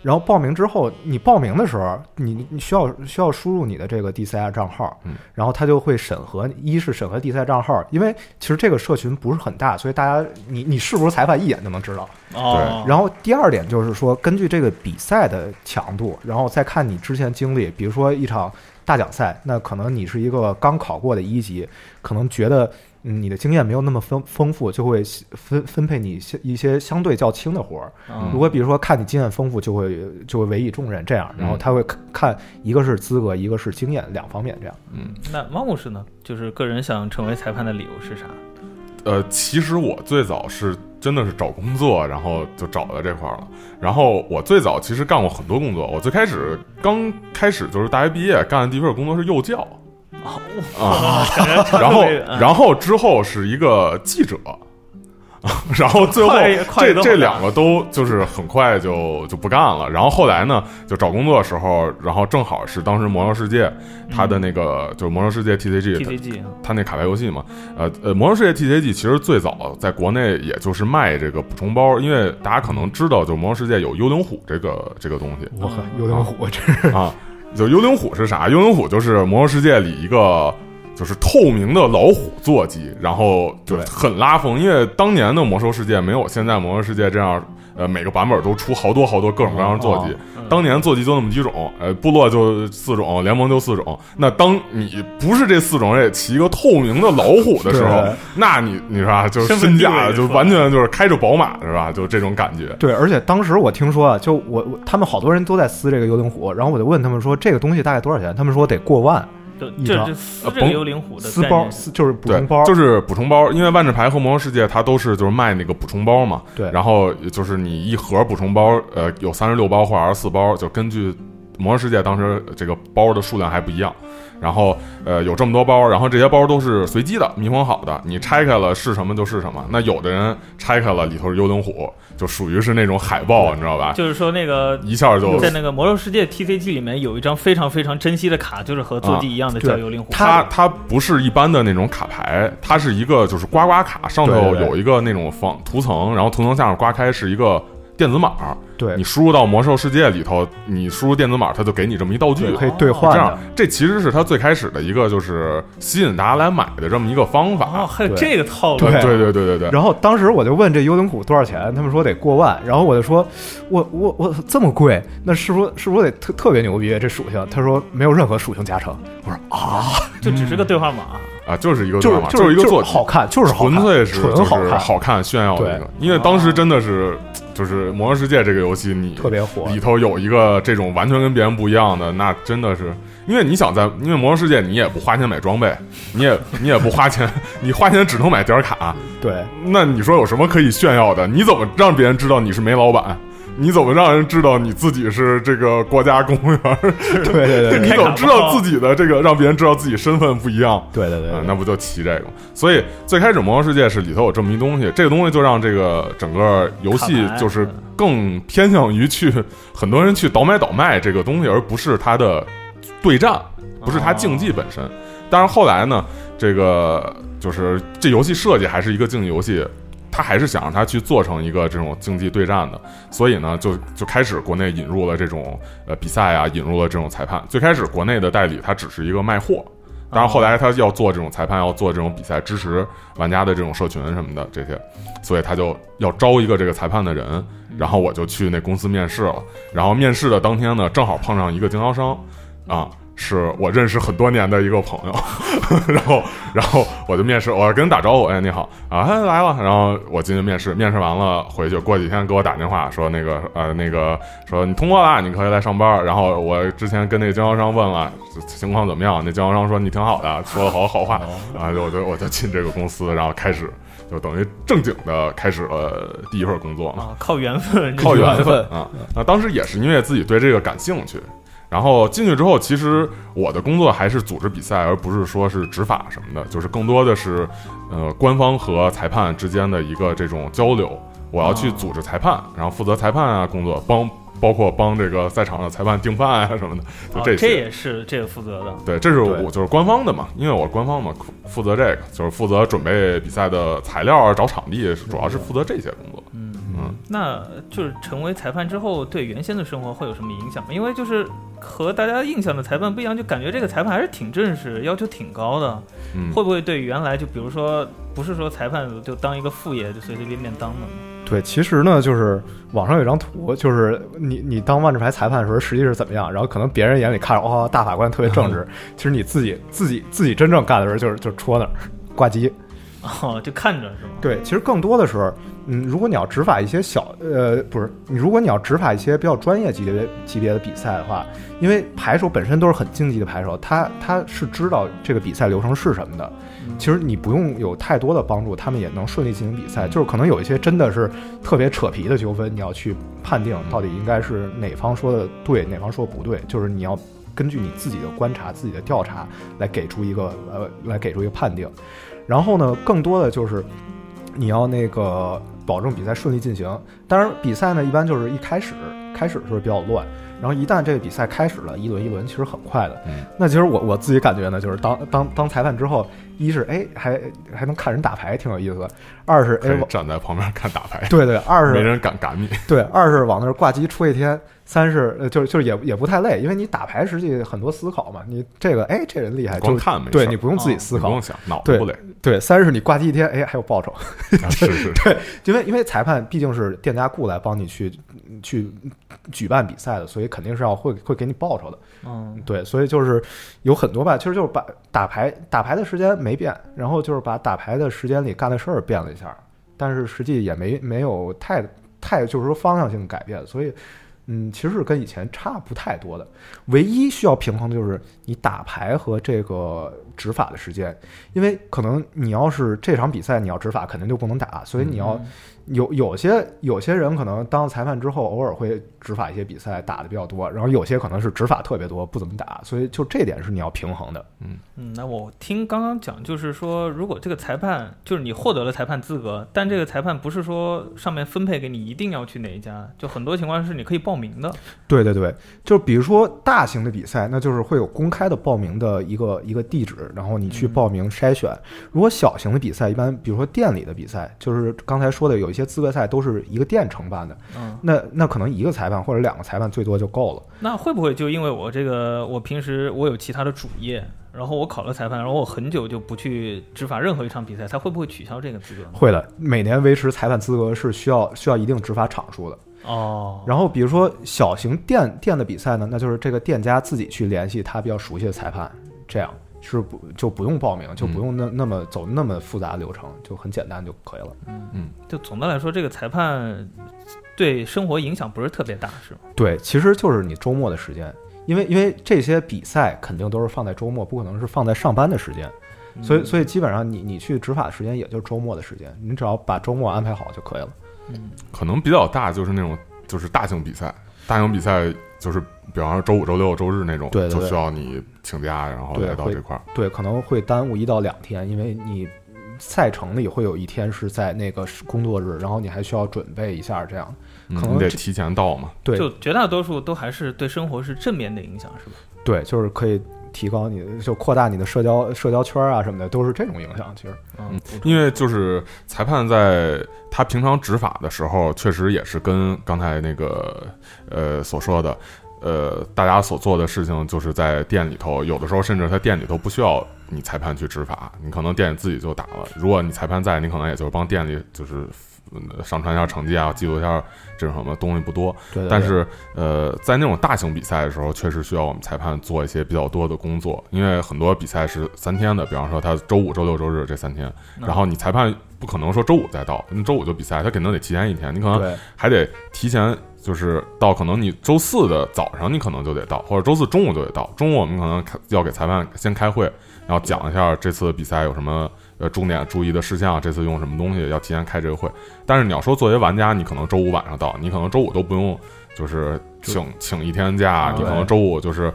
然后报名之后，你报名的时候，你你需要需要输入你的这个 DCI 账号，嗯。然后他就会审核，一是审核 DCI 账号，因为其实这个社群不是很大，所以大家你你是不是裁判一眼就能知道。哦，然后第二点就是说，根据这个比赛的强度，然后再看你之前经历，比如说一场大奖赛，那可能你是一个刚考过的一级，可能觉得嗯你的经验没有那么丰丰富，就会分分配你一些一些相对较轻的活儿。嗯如果比如说看你经验丰富，就会就会委以重任这样，然后他会看看一个是资格，一个是经验两方面这样。嗯，那汪牧师呢？就是个人想成为裁判的理由是啥？呃，其实我最早是真的是找工作，然后就找到这块儿了。然后我最早其实干过很多工作，我最开始刚开始就是大学毕业干的第一份工作是幼教哦，啊，然后 嗯。然后之后是一个记者。然后最后这这两个都就是很快就就不干了。然后后来呢，就找工作的时候，然后正好是当时魔兽世界它的那个就是魔兽世界 TCG，它 TCG 它那卡牌游戏嘛，呃呃，魔兽世界 TCG 其实最早在国内也就是卖这个补充包，因为大家可能知道，就魔兽世界有幽灵虎这个这个东西。我靠，幽灵虎这是。啊，就幽灵虎是啥？幽灵虎就是魔兽世界里一个就是透明的老虎坐骑，然后就对很拉风，因为当年的魔兽世界没有现在魔兽世界这样，呃，每个版本都出好多好多各种各样的坐骑。嗯当年坐骑就那么几种，呃，部落就四种，联盟就四种。那当你不是这四种人也骑一个透明的老虎的时候，那你你说啊，就是身价就完全就是开着宝马是吧？就这种感觉。对，而且当时我听说啊，就我我他们好多人都在撕这个幽灵虎，然后我就问他们说这个东西大概多少钱？他们说得过万，就这一张这撕这个甭幽灵虎的撕包撕就是补充包，，就是补充包，因为万智牌和魔兽世界它都是就是卖那个补充包嘛，对，然后就是你一盒补充包，呃，有三十六包或者二十四包，就根据魔兽世界当时这个包的数量还不一样。然后呃有这么多包，然后这些包都是随机的密封好的，你拆开了是什么就是什么。那有的人拆开了里头是幽灵虎，就属于是那种海报，你知道吧？就是说那个一下就在那个魔兽世界 TCG 里面有一张非常非常珍惜的卡，就是和坐骑一样的对叫幽灵虎。它它不是一般的那种卡牌，它是一个就是刮刮卡，上头有一个那种防涂层，然后涂层下面刮开是一个电子码，对你输入到魔兽世界里头，你输入电子码，它就给你这么一道具，可以兑换这样，，这其实是它最开始的一个就是吸引大家来买的这么一个方哦，法。还有这个套路，对对对对对对，然后当时我就问这幽灵虎多少钱，他们说得过万，然后我就说，我我我这么贵，那是不是是不是得特特别牛逼这属性？他说没有任何属性加成。我说啊，就只是个兑换码。啊，就是一个就是，就是一个做是好看，就是好，纯粹是纯好看，好看炫耀的一个。因为当时真的是就是魔兽世界这个游戏，你特别火。里头有一个这种完全跟别人不一样的，那真的是，因为你想在，因为魔兽世界你也不花钱买装备，你也你也不花钱，你花钱只能买点卡，对那你说有什么可以炫耀的？你怎么让别人知道你是煤老板？你怎么让人知道你自己是这个国家公务员？对对对 你怎么知道自己的这个让别人知道自己身份不一样？对对对嗯，那不就骑这个？所以最开始魔兽世界是里头有这么一东西，这个东西就让这个整个游戏就是更偏向于去很多人去倒买倒卖这个东西，而不是它的对战，不是它竞技本身。但是后来呢，这个就是这游戏设计还是一个竞技游戏。他还是想让他去做成一个这种竞技对战的，所以呢，就就开始国内引入了这种呃比赛啊，引入了这种裁判。最开始国内的代理他只是一个卖货，当然后来他要做这种裁判，要做这种比赛，支持玩家的这种社群什么的这些，所以他就要招一个这个裁判的人，然后我就去那公司面试了。然后面试的当天呢，正好碰上一个经销商，啊，是我认识很多年的一个朋友，然后然后我就面试，我跟人打招呼，哎你好。啊，他来了，然后我进去面试，面试完了回去，过几天给我打电话说那个呃那个说你通过了，你可以来上班。然后我之前跟那个经销商问了情况怎么样，那经销商说你挺好的，说了好多好话，然后就我就我就进这个公司，然后开始就等于正经的开始了第一份工作嘛。啊，靠缘分，靠缘分啊。那当时也是因为自己对这个感兴趣，然后进去之后，其实我的工作还是组织比赛，而不是说是执法什么的，就是更多的是呃官方和裁判之间的一个这种交流。我要去组织裁判，然后负责裁判啊工作，帮包括帮这个赛场的裁判订饭啊什么的，就啊这些。这也是这个负责的。对，这是我就是官方的嘛，因为我是官方嘛，负责这个，就是负责准备比赛的材料啊、找场地，主要是负责这些工作。嗯嗯，那就是成为裁判之后，对原先的生活会有什么影响吗？因为就是和大家印象的裁判不一样，就感觉这个裁判还是挺正式，要求挺高的。嗯，会不会对原来就比如说，不是说裁判就当一个副业就随随便便当的吗？对，其实呢，就是网上有一张图，就是你你当万智牌裁判的时候，实际是怎么样？然后可能别人眼里看着，哦，大法官特别正直，其实你自己自己自己真正干的时候，就是就是戳那儿挂机。哦，就看着是吗？对，其实更多的时候，嗯，如果你要执法一些小，呃，不是，你如果你要执法一些比较专业级别级别的比赛的话，因为牌手本身都是很竞技的牌手，他他是知道这个比赛流程是什么的。其实你不用有太多的帮助，他们也能顺利进行比赛。就是可能有一些真的是特别扯皮的纠纷，你要去判定到底应该是哪方说的对，哪方说的不对，就是你要根据你自己的观察、自己的调查来给出一个呃，来给出一个判定。然后呢，更多的就是你要那个保证比赛顺利进行。当然，比赛呢一般就是一开始开始的时候比较乱，然后一旦这个比赛开始了，一轮一轮其实很快的。那其实我我自己感觉呢，就是当当当裁判之后，一是哎还还能看人打牌，挺有意思的；二是哎站在旁边看打牌，对对，二是没人敢赶你，对，二是往那儿挂机出一天。三是呃，就是就是也也不太累，因为你打牌实际很多思考嘛。你这个哎，这人厉害，光看没对你不用自己思考，不用想，脑子不累。对，三是你挂机一天，哎，还有报酬。是 是，对，因为因为裁判毕竟是店家雇来帮你去去举办比赛的，所以肯定是要会会给你报酬的。嗯，对，所以就是有很多吧，其实就是把打牌打牌的时间没变，然后就是把打牌的时间里干的事儿变了一下，但是实际也没没有太太就是说方向性改变，所以。嗯，其实是跟以前差不太多的，唯一需要平衡的就是你打牌和这个执法的时间，因为可能你要是这场比赛你要执法，肯定就不能打，所以你要。有有些有些人可能当了裁判之后，偶尔会执法一些比赛，打的比较多。然后有些可能是执法特别多，不怎么打。所以就这点是你要平衡的。嗯嗯，那我听刚刚讲，就是说，如果这个裁判就是你获得了裁判资格，但这个裁判不是说上面分配给你一定要去哪一家，就很多情况是你可以报名的。对对对，就比如说大型的比赛，那就是会有公开的报名的一个一个地址，然后你去报名筛选。如果小型的比赛，一般比如说店里的比赛，就是刚才说的有一些资格赛都是一个店承办的，嗯，那那可能一个裁判或者两个裁判最多就够了。那会不会就因为我这个，我平时我有其他的主业，然后我考了裁判，然后我很久就不去执法任何一场比赛，他会不会取消这个资格？会的，每年维持裁判资格是需要需要一定执法场数的。哦，然后比如说小型店店的比赛呢，那就是这个店家自己去联系他比较熟悉的裁判，这样。是不就不用报名，就不用那那么走那么复杂的流程，就很简单就可以了。嗯嗯，就总的来说，这个裁判对生活影响不是特别大，是吗？对，其实就是你周末的时间，因为因为这些比赛肯定都是放在周末，不可能是放在上班的时间，所以所以基本上你你去执法的时间也就是周末的时间，你只要把周末安排好就可以了。嗯，可能比较大就是那种就是大型比赛，大型比赛。就是比方说周五、周六、周日那种，对，就需要你请假，然后来到这块儿。对，可能会耽误一到两天，因为你赛程里会有一天是在那个工作日，然后你还需要准备一下，这样可能得提前到嘛。对，就绝大多数都还是对生活是正面的影响，是吧？对，就是可以提高你，就扩大你的社交社交圈啊什么的，都是这种影响。其实，嗯，因为就是裁判在他平常执法的时候，确实也是跟刚才那个呃所说的，呃，大家所做的事情，就是在店里头，有的时候甚至他店里头不需要你裁判去执法，你可能店里自己就打了。如果你裁判在，你可能也就是帮店里就是。上传一下成绩啊，记录一下这种什么东西不多。对。但是，呃，在那种大型比赛的时候，确实需要我们裁判做一些比较多的工作，因为很多比赛是三天的，比方说他周五、周六、周日这三天，然后你裁判不可能说周五再到，你周五就比赛，他肯定得提前一天，你可能还得提前，就是到可能你周四的早上你可能就得到，或者周四中午就得到。中午我们可能要给裁判先开会，然后讲一下这次比赛有什么。呃，重点注意的事项，这次用什么东西，要提前开这个会。但是你要说作为玩家，你可能周五晚上到，你可能周五都不用，就是请请一天假，你可能周五就是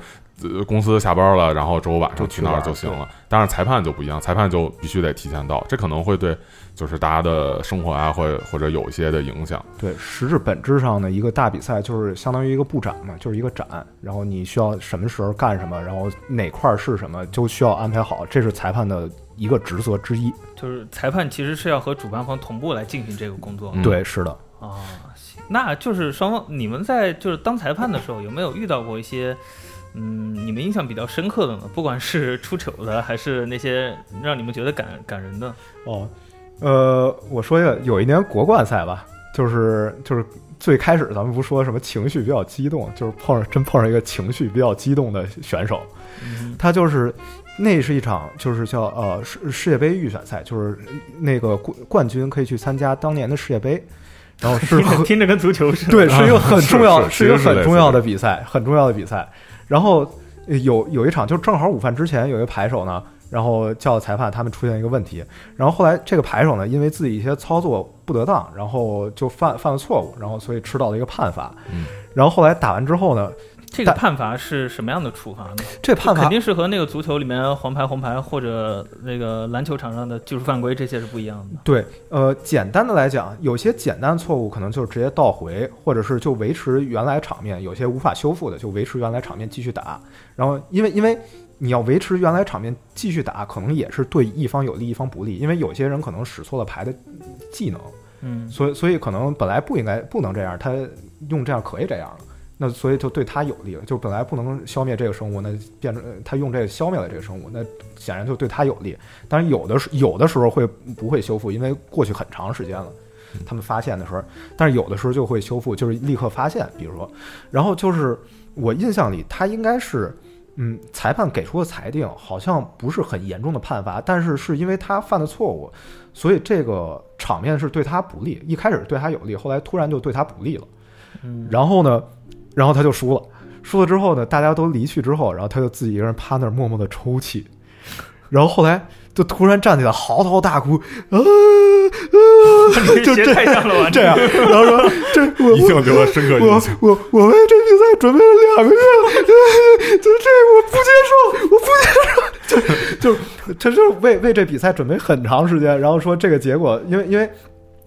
公司下班了，然后周五晚上去那儿就行了。但是裁判就不一样，裁判就必须得提前到，这可能会对就是大家的生活啊，或或者有一些的影响。对，实质本质上的一个大比赛就是相当于一个布展嘛，就是一个展，然后你需要什么时候干什么，然后哪块是什么，就需要安排好，这是裁判的。一个职责之一，就是裁判其实是要和主办方同步来进行这个工作。对，是的。啊，行，那就是双方你们在就是当裁判的时候有没有遇到过一些嗯你们印象比较深刻的呢？不管是出糗的，还是那些让你们觉得感感人的？哦，呃，我说一个，有一年国冠赛吧，就是就是最开始咱们不说什么情绪比较激动，就是碰上真碰上一个情绪比较激动的选手，嗯他就是那是一场就是叫呃世世界杯预选赛，就是那个冠冠军可以去参加当年的世界杯，然后是 听着跟足球似的。对，是一个很重要，是是一个很重要的比赛，很重要的比赛。然后呃有有一场，就正好午饭之前，有一个牌手呢，然后叫裁判他们出现一个问题，然后后来这个牌手呢，因为自己一些操作不得当，然后就犯犯了错误，然后所以吃到了一个判罚。嗯然后后来打完之后呢，这个判罚是什么样的处罚呢？这判罚肯定是和那个足球里面黄牌、红牌或者那个篮球场上的技术犯规这些是不一样的。对，呃，简单的来讲，有些简单错误可能就是直接倒回，或者是就维持原来场面；有些无法修复的，就维持原来场面继续打。然后，因为因为你要维持原来场面继续打，可能也是对一方有利，一方不利。因为有些人可能使错了牌的技能，嗯，所以所以可能本来不应该不能这样，他用这样可以这样了。那所以就对他有利了，就本来不能消灭这个生物，那变成呃他用这个消灭了这个生物，那显然就对他有利。但是有的时有的时候会不会修复，因为过去很长时间了，他们发现的时候，但是有的时候就会修复，就是立刻发现，比如说，然后就是我印象里他应该是。嗯，裁判给出的裁定好像不是很严重的判罚，但是是因为他犯的错误，所以这个场面是对他不利。一开始对他有利，后来突然就对他不利了。嗯然后呢，然后他就输了。输了之后呢，大家都离去之后，然后他就自己一个人趴那儿默默的抽泣。然后后来就突然站起来嚎啕大哭，啊啊！就这样了吧？这样，然后说这我一定留了深刻我印象。我我为这比赛准备了两个月，就这我不接受，我不接受，就就他就是为为这比赛准备很长时间，然后说这个结果，因为因为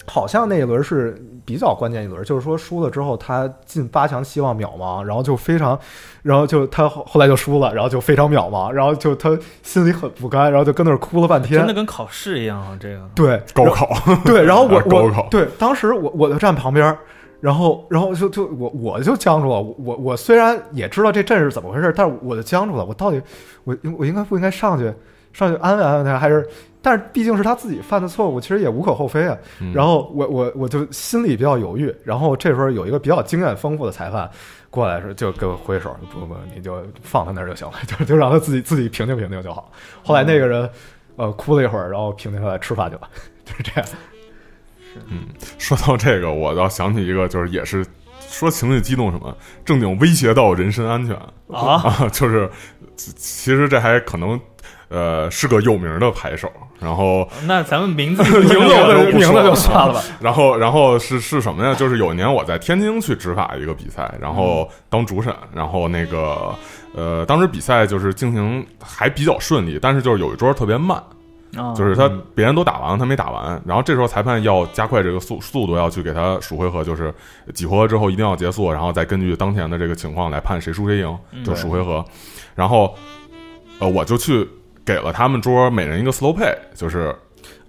好像那一轮是比较关键一轮，就是说输了之后他进八强希望渺茫，然后就非常，然后就他后后来就输了，然后就非常渺茫，然后就他心里很不甘，然后就跟那儿哭了半天真的，跟考试一样啊！这个对，高考，对，然后我我 高考对当时我我就站旁边儿，然后然后就就我我就僵住了。我我我虽然也知道这阵是怎么回事，但是我就僵住了。我到底我我应该不应该上去上去安慰安慰他，还是？但是毕竟是他自己犯的错误，其实也无可厚非啊。嗯然后我我我就心里比较犹豫。然后这时候有一个比较经验丰富的裁判过来说，就给我挥手，不不，你就放他那儿就行了，就就让他自己自己平静平静就好。后来那个人呃哭了一会儿，然后平静下来吃饭去了，就是这样。嗯说到这个，我倒想起一个，就是也是说情绪激动什么，正经威胁到人身安全啊啊，就是其其实这还可能呃是个有名的牌手，然后那咱们名字 名字我就不名字就算了吧。然后，然后是是什么呀？就是有一年我在天津去执法一个比赛，然后当主审，然后那个呃，当时比赛就是进行还比较顺利，但是就是有一桌特别慢，啊，就是他别人都打完了，他没打完，然后这时候裁判要加快这个速速度，要去给他数回合，就是几回合之后一定要结束，然后再根据当前的这个情况来判谁输谁赢，嗯就数回合。然后呃，我就去给了他们桌每人一个 slow play，就是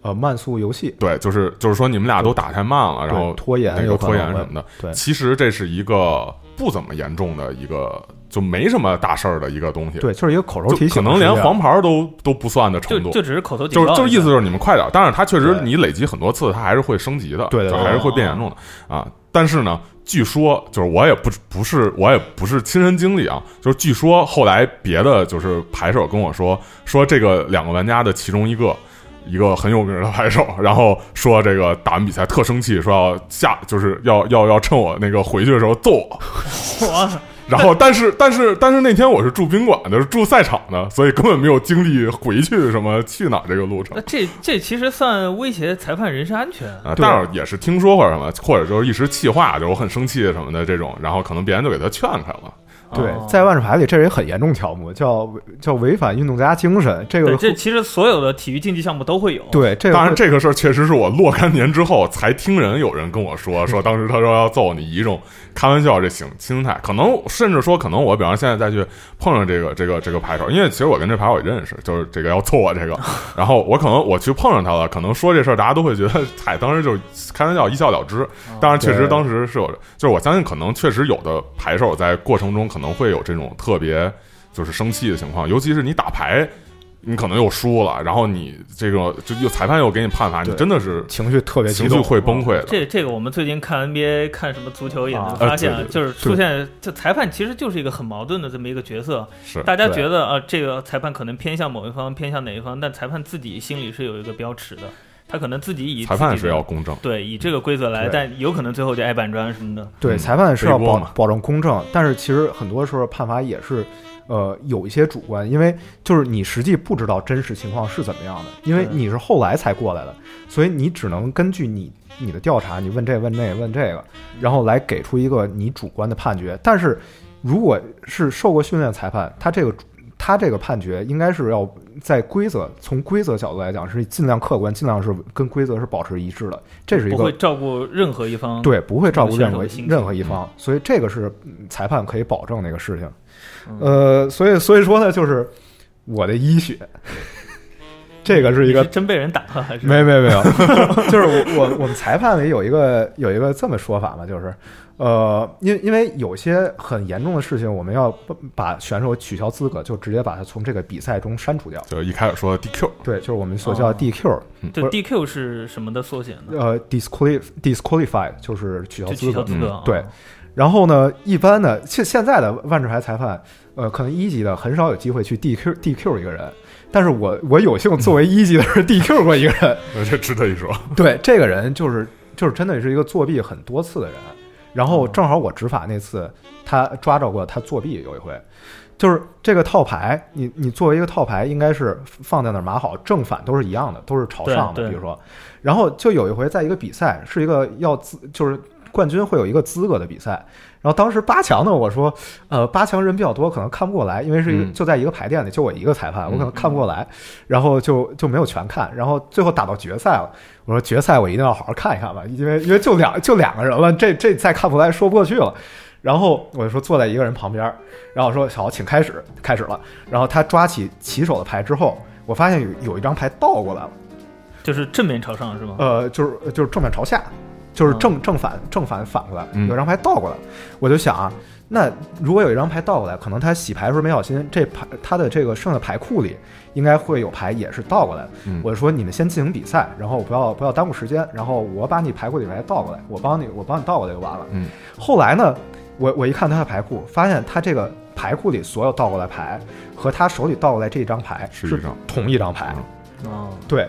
呃，慢速游戏，对，就是就是说你们俩都打太慢了，然后拖延拖延什么的。对其实这是一个不怎么严重的一个，就没什么大事儿的一个东西。对，就是一个口头提醒，可能连黄牌都都不算的程度。就就只是口头警就就是意思就是你们快点儿，但是它确实你累积很多次，它还是会升级的，对对对就还是会变严重的啊。但是呢，据说就是我也不不是我也不是亲身经历啊，就是据说后来别的就是牌手跟我说，说这个两个玩家的其中一个。一个很有名的牌手，然后说这个打完比赛特生气，说要下就是要要要趁我那个回去的时候揍我，然后，但是，但是，但是那天我是住宾馆的，是住赛场的，所以根本没有精力回去什么去哪儿这个路程那这这其实算威胁裁判人身安全。啊。对但是也是听说或者什么，或者就是一时气话，就是我很生气什么的这种，然后可能别人就给他劝开了对哦，在万智牌里这是一很严重条目，叫叫违反运动家精神。这个，这其实所有的体育竞技项目都会有。对这个当然，这个事儿确实是我若干年之后才听人有人跟我说，说 当时他说要揍你，以一种开玩笑这心心态，可能甚至说，可能我比方现在再去碰上这个这个这个牌手，因为其实我跟这牌我也认识，就是这个要揍我这个，然后我可能我去碰上他了，可能说这事儿大家都会觉得，嗨，当时就开玩笑一笑了之。当然，确实当时是有，就是我相信可能确实有的牌手在过程中可能会有这种特别就是生气的情况，尤其是你打牌。你可能又输了，然后你这个就又裁判又给你判罚，你真的是情绪特别激动，情绪会崩溃的。这这个我们最近看 NBA 看什么足球也能啊发现，呃对对就是出现就裁判其实就是一个很矛盾的这么一个角色。是大家觉得啊、这个裁判可能偏向某一方，偏向哪一方，但裁判自己心里是有一个标尺的，他可能自己以裁判自己的是要公正，对以这个规则来，但有可能最后就挨板砖什么的。对，嗯裁判是要保保证公正，但是其实很多时候判罚也是，呃，有一些主观，因为就是你实际不知道真实情况是怎么样的，因为你是后来才过来的，所以你只能根据你你的调查，你问这问那问这个，然后来给出一个你主观的判决。但是如果是受过训练裁判，他这个他这个判决应该是要在规则从规则角度来讲是尽量客观，尽量是跟规则是保持一致的，这是一个不会照顾任何一方。对，不会照顾任何任何一方，所以这个是嗯裁判可以保证的一个事情。嗯呃，所以所以说呢，就是我的医学，这个是一个是真被人打了还是？没没没有，就是我我 我们裁判里有一个有一个这么说法嘛，就是呃，因因为有些很严重的事情，我们要把选手取消资格，就直接把他从这个比赛中删除掉。就是一开始说的 DQ，对，就是我们所叫 DQ，、对 DQ 是什么的缩写呢？呃，disqualif disqualify 就是取消就资格。取消资格。嗯啊对然后呢，一般的现现在的万智牌裁判，呃，可能一级的很少有机会去 DQ DQ 一个人，但是我我有幸作为一级的是 DQ 过一个人，呃这值得一说。对，这个人就是就是真的是一个作弊很多次的人，然后哦正好我执法那次他抓着过他作弊有一回。就是这个套牌，你你作为一个套牌，应该是放在那儿码好，正反都是一样的，都是朝上的。比如说，然后就有一回在一个比赛，是一个要自，就是冠军会有一个资格的比赛。然后当时八强呢，我说，呃，八强人比较多，可能看不过来，因为是一个、嗯就在一个牌店里，就我一个裁判，我可能嗯看不过来，然后就就没有全看。然后最后打到决赛了，我说决赛我一定要好好看一看吧，因为因为就两就两个人了，这这再看不来说不过去了。然后我就说坐在一个人旁边，然后说好，请开始，开始了。然后他抓起起手的牌之后，我发现有有一张牌倒过来了，就是正面朝上是吗？呃，就是就是正面朝下，就是正正反正反反过来，嗯。有一张牌倒过来，我就想啊，那如果有一张牌倒过来，可能他洗牌的时候没小心，这牌他的这个剩下牌库里应该会有牌也是倒过来。的。嗯。我就说你们先进行比赛，然后不要不要耽误时间，然后我把你牌库里牌倒过来，我帮你我帮你倒过来就完了。嗯，后来呢，我我一看他的牌库，发现他这个牌库里所有倒过来牌和他手里倒过来这一张牌是同一张牌。哦，对，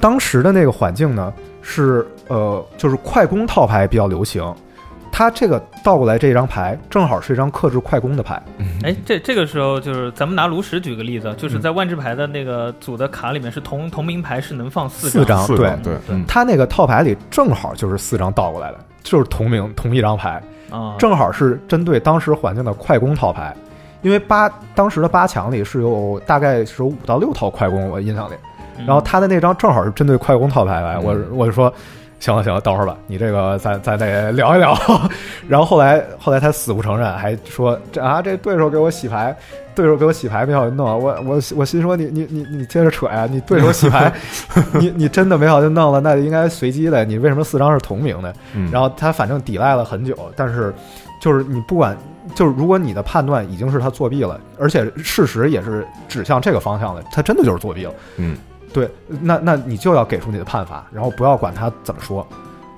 当时的那个环境呢是呃，就是快攻套牌比较流行。他这个倒过来这一张牌，正好是一张克制快攻的牌。哎，这这个时候就是咱们拿炉石举个例子，就是嗯在万智牌的那个组的卡里面是同同名牌是能放四四张对四张对，嗯他那个套牌里正好就是四张倒过来的，就是同名同一张牌，啊，正好是针对当时环境的快攻套牌。因为八当时的八强里是有大概是有五到六套快攻，我印象里。嗯然后他的那张正好是针对快攻套牌来，嗯我我就说，行了行了，等会儿吧，你这个咱咱得聊一聊。然后后来后来他死不承认，还说这啊这对手给我洗牌，对手给我洗牌没好弄，我我我心说你你你你接着扯呀，你对手洗牌，你你真的没好就弄了，那应该随机的，你为什么四张是同名的？嗯，然后他反正抵赖了很久，但是就是你不管，就是如果你的判断已经是他作弊了，而且事实也是指向这个方向的，他真的就是作弊了。嗯，对，那那你就要给出你的判罚，然后不要管他怎么说，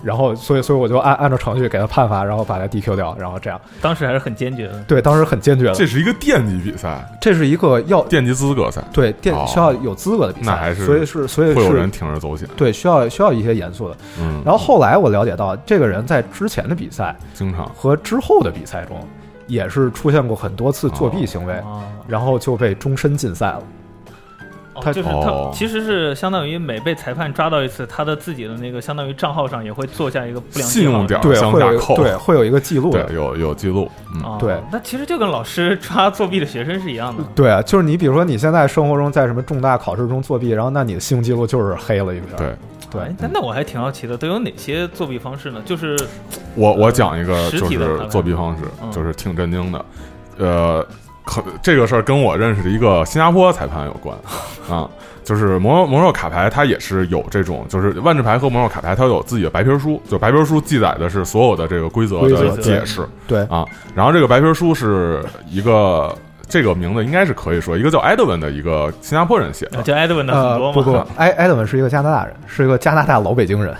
然后所以所以我就按按照程序给他判罚，然后把他 DQ 掉，然后这样。当时还是很坚决的。对，当时很坚决的，这是一个电击比赛，这是一个要电击资格赛，对电哦需要有资格的比赛，那还是所以是所以是会有人铤而走险。对需要需要一些严肃的。嗯，然后后来我了解到，这个人在之前的比赛经常和之后的比赛中，也是出现过很多次作弊行为，啊，然后就被终身禁赛了。他就是他哦其实是相当于每被裁判抓到一次，他的自己的那个相当于账号上也会做下一个不良信用点儿对，会有一向下扣，对会有一个记录。有有记录，嗯，哦对那其实就跟老师 抓作弊的学生是一样的。对啊，就是你比如说你现在生活中在什么重大考试中作弊，然后那你的信用记录就是黑了一片。对对哎，那那我还挺好奇的，都有哪些作弊方式呢？就是我我讲一个实就是体的作弊方式，嗯就是挺震惊的，呃，可这个事儿跟我认识的一个新加坡裁判有关啊，就是魔魔兽卡牌它也是有这种，就是万智牌和魔兽卡牌它有自己的白皮书，就白皮书记载的是所有的这个规则的解释对啊，然后这个白皮书是一个。这个名字应该是可以说，一个叫埃德文的一个新加坡人写的，叫艾德文的很呃，多嘛。不不，埃埃德文是一个加拿大人，是一个加拿大老北京人。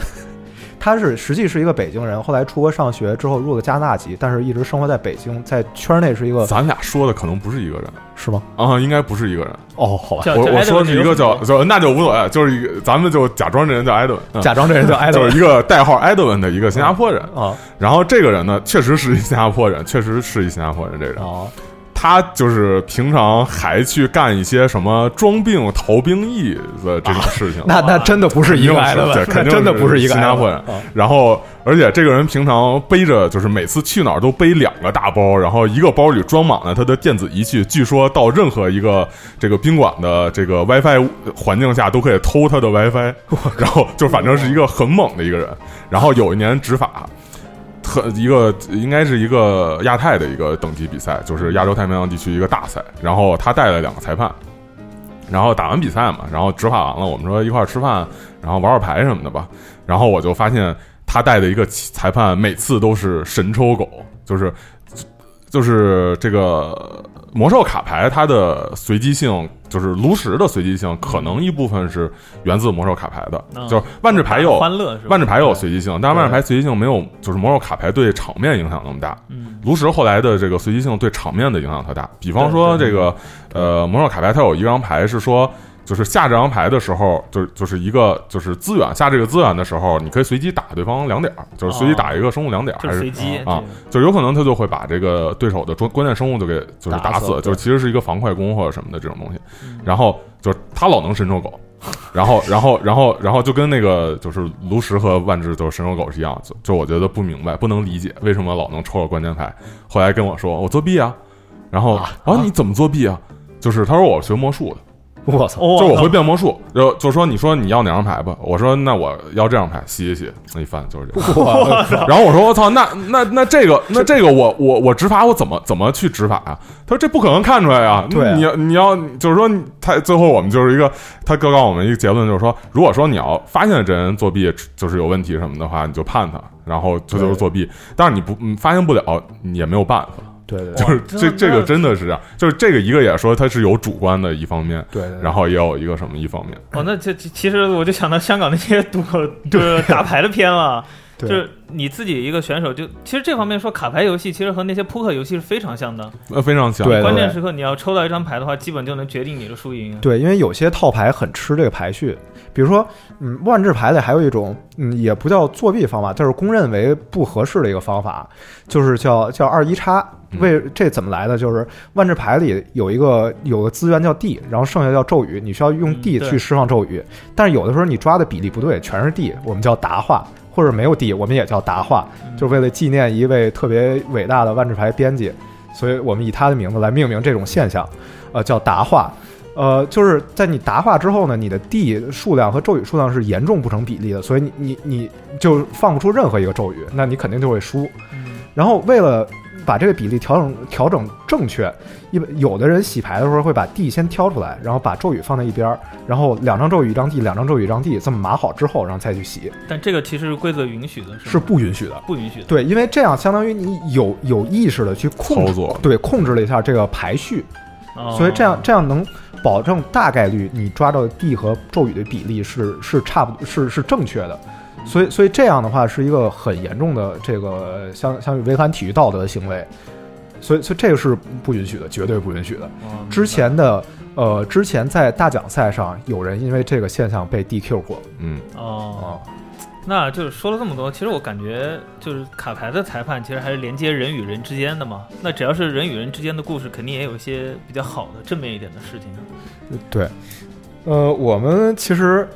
他是实际是一个北京人，后来出国上学之后入了加拿大籍，但是一直生活在北京，在圈内是一个咱俩说的可能不是一个人是吗？啊，应该不是一个人。哦，好吧，叫叫我我说是一个叫艾德文就那就无所谓，就是一个咱们就假装这人叫艾德文，嗯假装这人叫艾德文就是一个代号艾德文的一个新加坡人。啊然后这个人呢，确实是一新加坡人，确实是一新加坡人。这人，哦他就是平常还去干一些什么装病逃兵役的这种事情。那那真的不是一个埃德文，对肯定真的不是一个新加坡人然后，而且这个人平常背着，就是每次去哪儿都背两个大包，然后一个包里装满了他的电子仪器。据说到任何一个这个宾馆的这个 WiFi 环境下都可以偷他的 WiFi。然后就反正是一个很猛的一个人。然后有一年执法。特一个应该是一个亚太的一个等级比赛，就是亚洲太平洋地区一个大赛，然后他带了两个裁判，然后打完比赛嘛，然后执法完了，我们说一块儿吃饭，然后玩玩牌什么的吧，然后我就发现他带的一个裁判每次都是神抽狗，就是就是这个魔兽卡牌它的随机性，就是炉石的随机性，可能一部分是源自魔兽卡牌的，嗯就是万智牌有欢乐是吧？万智牌有随机性，但是万智牌随机性没有就是魔兽卡牌对场面影响那么大。嗯，炉石后来的这个随机性对场面的影响特大，比方说这个呃魔兽卡牌它有一张牌是说。就是下这张牌的时候，就就是一个就是资源下这个资源的时候，你可以随机打对方两点儿，就是随机打一个生物两点儿，还是随机啊，就有可能他就会把这这个对手的关关键生物就给就是打死，就是其实是一个防快攻或者什么的这种东西。嗯然后就是他老能神抽狗，然后 然后然后然后就跟那个就是炉石和万智就是神抽狗是一样，就就我觉得不明白，不能理解为什么老能抽到关键牌。后来跟我说我作弊啊，然后啊啊你怎么作弊啊？就是他说我学魔术的，我操，哦，就我会变魔术，就就说你说你要哪张牌吧，我说那我要这张牌，洗一洗，那一翻就是这 然后我说我操，那那那这个那这个我我我执法我怎么怎么去执法啊、他说这不可能看出来啊你要你要就是说他最后我们就是一个他告诉我们一个结论，就是说如果说你要发现这人作弊就是有问题什么的话，你就判他，然后这就是作弊。但是你不嗯发现不了，你也没有办法。对对对。就是这这这个真的是这样，就是这个一个也说它是有主观的一方面，对对，然后也有一个什么一方面。哦，那这其其实我就想到香港那些赌 就是打牌的片了，就是你自己一个选手就，其实这方面说卡牌游戏其实和那些扑克游戏是非常像的，呃，非常像，对关键时刻你要抽到一张牌的话，基本就能决定你的输赢。对，因为有些套牌很吃这个排序，比如说，嗯，万智牌里还有一种，嗯，也不叫作弊方法，但是公认为不合适的一个方法，就是叫叫二一叉。嗯为这怎么来的？就是万智牌里有一个有个资源叫地，然后剩下叫咒语，你需要用地去释放咒语。但是有的时候你抓的比例不对，全是地，我们叫达化，或者没有地，我们也叫达化，嗯就是为了纪念一位特别伟大的万智牌编辑，所以我们以他的名字来命名这种现象，呃，叫达化。呃，就是在你达化之后呢，你的地数量和咒语数量是严重不成比例的，所以你你你就放不出任何一个咒语，那你肯定就会输。嗯然后为了把这个比例调整调整正确，一般有的人洗牌的时候会把地先挑出来，然后把咒语放在一边儿，然后两张咒语一张地，两张咒语一张地，这么码好之后，然后再去洗，但这个其实是规则允许的，是是不允许的。不允许的。对，因为这样相当于你有有意识的去控制操作对，控制了一下这个排序，哦所以这样这样能保证大概率你抓到的地和咒语的比例是是差不多是是正确的。所以所以这样的话是一个很严重的这个相相于违反体育道德的行为。所以所以这个是不允许的，绝对不允许的。哦之前的呃，之前在大奖赛上，有人因为这个现象被 DQ 过嗯，哦，啊。那就是说了这么多，其实我感觉就是卡牌的裁判其实还是连接人与人之间的嘛。那只要是人与人之间的故事，肯定也有一些比较好的正面一点的事情。对，呃，我们其实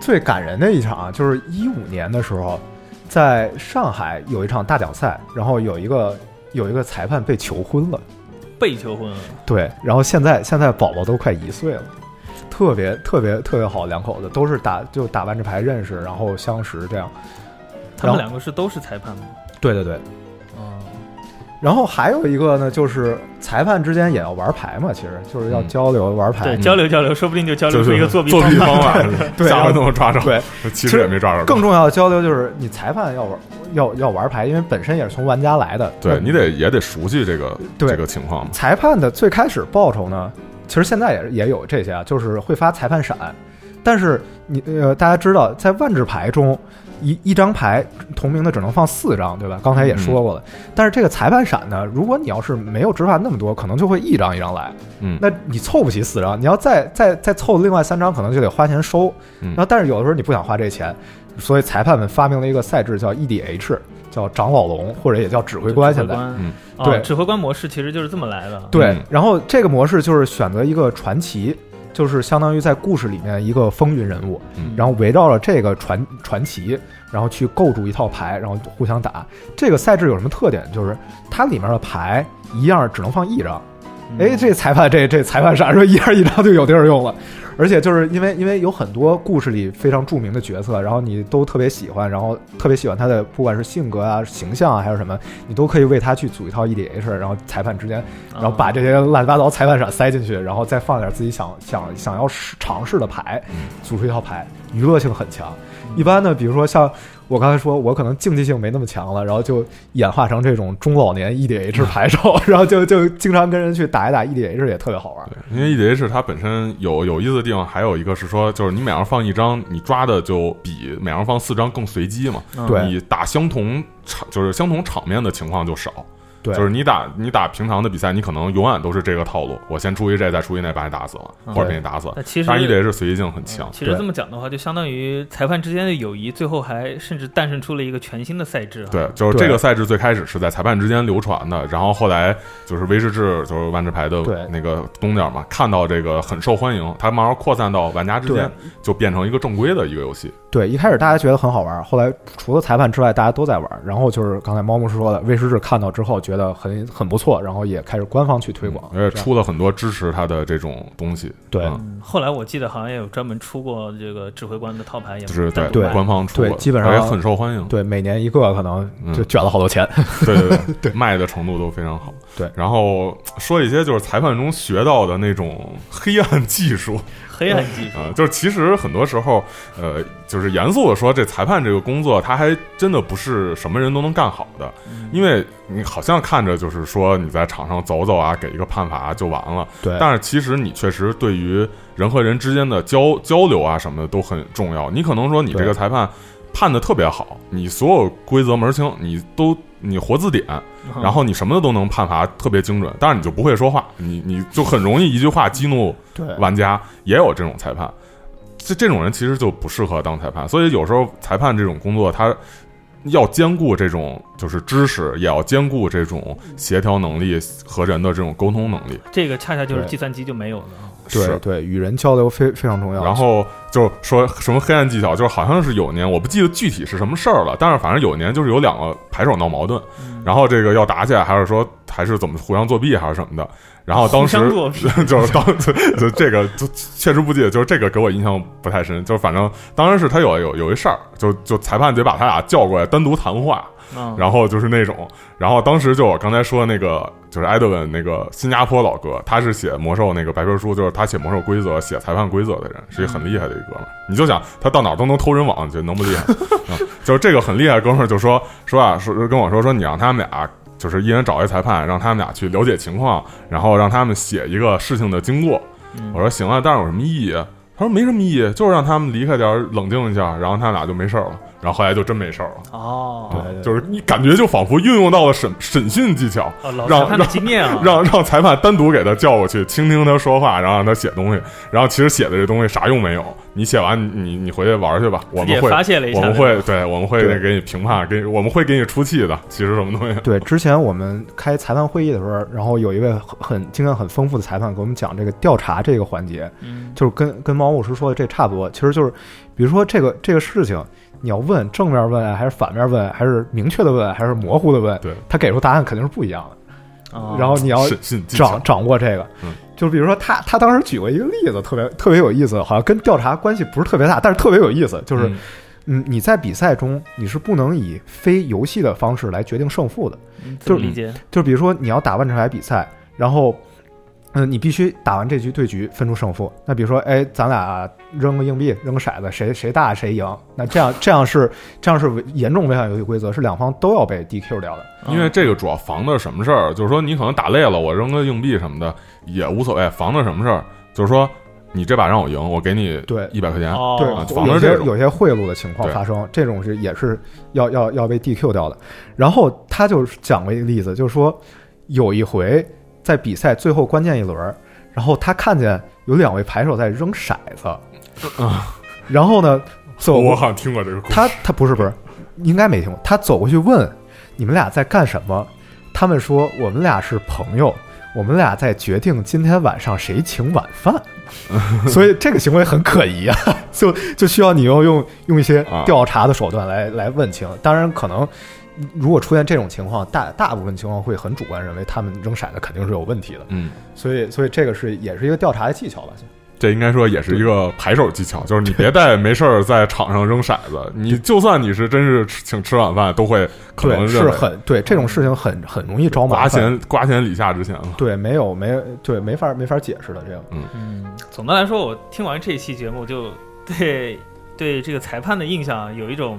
最感人的一场啊就是一五年的时候，在上海有一场大奖赛，然后有一个有一个裁判被求婚了，被求婚了，对，然后现在现在宝宝都快一岁了，特别特别特别好，两口子都是打就打完这牌认识，然后相识这样。他们两个是都是裁判吗？对对对，哦，然后还有一个呢，就是裁判之间也要玩牌嘛，其实就是要嗯交流玩牌。对，交流交流，说不定就交流出一个作弊作弊方方法，对下回都能抓着。对，其实也没抓着。更重要的交流就是你裁判要玩要要玩牌，因为本身也是从玩家来的。对你得也得熟悉这个这个情况。裁判的最开始报酬呢，其实现在也也有这些啊，就是会发裁判闪。但是你呃，大家知道，在万智牌中，一一张牌同名的只能放四张，对吧？刚才也说过了。但是这个裁判闪呢，如果你要是没有执法那么多，可能就会一张一张来。嗯，那你凑不齐四张，你要再再再凑另外三张，可能就得花钱收。嗯然后，但是有的时候你不想花这钱，所以裁判们发明了一个赛制叫 EDH，叫长老龙，或者也叫指挥官。现在嗯哦对指挥官模式其实就是这么来的。对嗯，然后这个模式就是选择一个传奇，就是相当于在故事里面一个风云人物，嗯然后围绕着这个传传奇，然后去构筑一套牌，然后互相打。这个赛制有什么特点？就是它里面的牌一样只能放一张。嗯。哎，这裁判这这裁判闪说一样一张就有地儿用了，而且就是因为因为有很多故事里非常著名的角色，然后你都特别喜欢，然后特别喜欢他的不管是性格啊、形象啊，还是什么，你都可以为他去组一套 EDH，然后裁判之间，然后把这些乱七八糟裁判闪塞进去，然后再放点自己想想想要试尝试的牌，组出一套牌，娱乐性很强。一般呢，比如说像我刚才说，我可能竞技性没那么强了，然后就演化成这种中老年 EDH 牌手，然后就就经常跟人去打一打 EDH 也特别好玩。因为 EDH 它本身有有意思的地方，还有一个是说，就是你每样放一张，你抓的就比每样放四张更随机嘛。嗯对你打相同场就是相同场面的情况就少。对，就是你打你打平常的比赛，你可能永远都是这个套路，我先出一这，再出一那，把你打死了，嗯或者被你打死。那其实但是 EDH 随机性很强嗯。其实这么讲的话，就相当于裁判之间的友谊，最后还甚至诞生出了一个全新的赛制。，对，就是这个赛制最开始是在裁判之间流传的，然后后来就是威士忌，就是万智牌的那个东家嘛，看到这个很受欢迎，他慢慢扩散到玩家之间，就变成一个正规的一个游戏。对，一开始大家觉得很好玩，后来除了裁判之外，大家都在玩。然后就是刚才猫牧师说的，威士治看到之后觉得很很不错，然后也开始官方去推广，而且出了很多支持他的这种东西。对后来我记得好像也有专门出过这个指挥官的套牌，也就是在对官方出的，对基本上也很受欢迎。对每年一个，可能就嗯卷了好多钱。对对对，卖的程度都非常好。对然后说一些就是裁判中学到的那种黑暗技术黑暗技术。啊、就是其实很多时候，呃，就是严肃的说，这裁判这个工作，他还真的不是什么人都能干好的，因为你好像看着就是说你在场上走走啊，给一个判罚就完了，对，但是其实你确实对于人和人之间的交交流啊什么的都很重要。你可能说你这个裁判判的特别好，你所有规则门儿清，你都你活字典，嗯然后你什么的都能判罚特别精准，但是你就不会说话，你你就很容易一句话激怒玩家，也有这种裁判。这这种人其实就不适合当裁判，所以有时候裁判这种工作，他要兼顾这种就是知识，也要兼顾这种协调能力和人的这种沟通能力。这个恰恰就是计算机就没有的。是。对对，与人交流非非常重要。然后就说什么黑暗技巧，就是好像是有年我不记得具体是什么事儿了，但是反正有年就是有两个牌手闹矛盾，嗯。然后这个要打起来，还是说还是怎么互相作弊还是什么的，然后当时互相作弊 就是当就这个就确实不记得，就是这个给我印象不太深，就是反正当时是他有有有一事儿，就就裁判得把他俩叫过来单独谈话，嗯，然后就是那种，然后当时就我刚才说的那个，就是埃德文那个新加坡老哥，他是写魔兽那个白皮书，就是他写魔兽规则、写裁判规则的人，是一个很厉害的一哥们儿。你就想他到哪儿都能偷人网，你觉得能不厉害？啊，就是这个很厉害的哥们儿就说说啊，说跟我说说你让他们俩。就是一人找一裁判，让他们俩去了解情况，然后让他们写一个事情的经过。嗯我说行啊，但是有什么意义啊？他说没什么意义，就是让他们离开点儿，冷静一下，然后他俩就没事儿了。然后后来就真没事儿了。哦，啊对对就是你感觉就仿佛运用到了审审讯技巧，让裁判的经验啊，让让裁判单独给他叫过去，倾听他说话，然后让他写东西，然后其实写的这东西啥用没有，你写完你你你回去玩去吧，我们会发泄了一下，我们会对我们会给你评判，给我们会给你出气的。其实什么东西？对，之前我们开裁判会议的时候，然后有一位很很经验很丰富的裁判给我们讲这个调查这个环节，嗯就是跟跟毛老师说的这差不多。其实就是，比如说这个这个事情，你要问正面问还是反面问，还是明确的问还是模糊的问，对，他给出答案肯定是不一样的。哦然后你要掌掌握这个，嗯，就比如说他他当时举过一个例子，特别特别有意思，好像跟调查关系不是特别大，但是特别有意思，就是嗯嗯，你在比赛中你是不能以非游戏的方式来决定胜负的。嗯怎么理解？就比如说你要打万智牌比赛，然后，嗯，你必须打完这局对局分出胜负。那比如说，哎，咱俩扔个硬币，扔个骰子，谁谁大谁赢。那这样这样是这样是严重违反游戏规则，是两方都要被 DQ 掉的。因为这个主要防的什么事儿？就是说你可能打累了，我扔个硬币什么的也无所谓。防的什么事儿？就是说你这把让我赢，我给你对一百块钱。哦，对，防的这种有些贿赂的情况发生，这种是也是要要要被 DQ 掉的。然后他就讲过一个例子，就是说有一回在比赛最后关键一轮，然后他看见有两位牌手在扔骰子，啊，然后呢 走我好像听过这个故事。他他不是不是，应该没听过。他走过去问你们俩在干什么，他们说我们俩是朋友，我们俩在决定今天晚上谁请晚饭。所以这个行为很可疑啊，就就需要你用用用一些啊调查的手段来来问清。当然，可能如果出现这种情况，大大部分情况会很主观，认为他们扔骰子肯定是有问题的。嗯，所以所以这个是也是一个调查的技巧吧。这应该说也是一个牌手技巧，就是你别带没事儿在场上扔骰子，你就算你是真是请吃晚饭，都会可能是很对这种事情很很容易招麻刮烦。钱刮钱李下之前了。对，没有没对，没法没法解释的这样。嗯，总的来说，我听完这一期节目，就对对这个裁判的印象有一种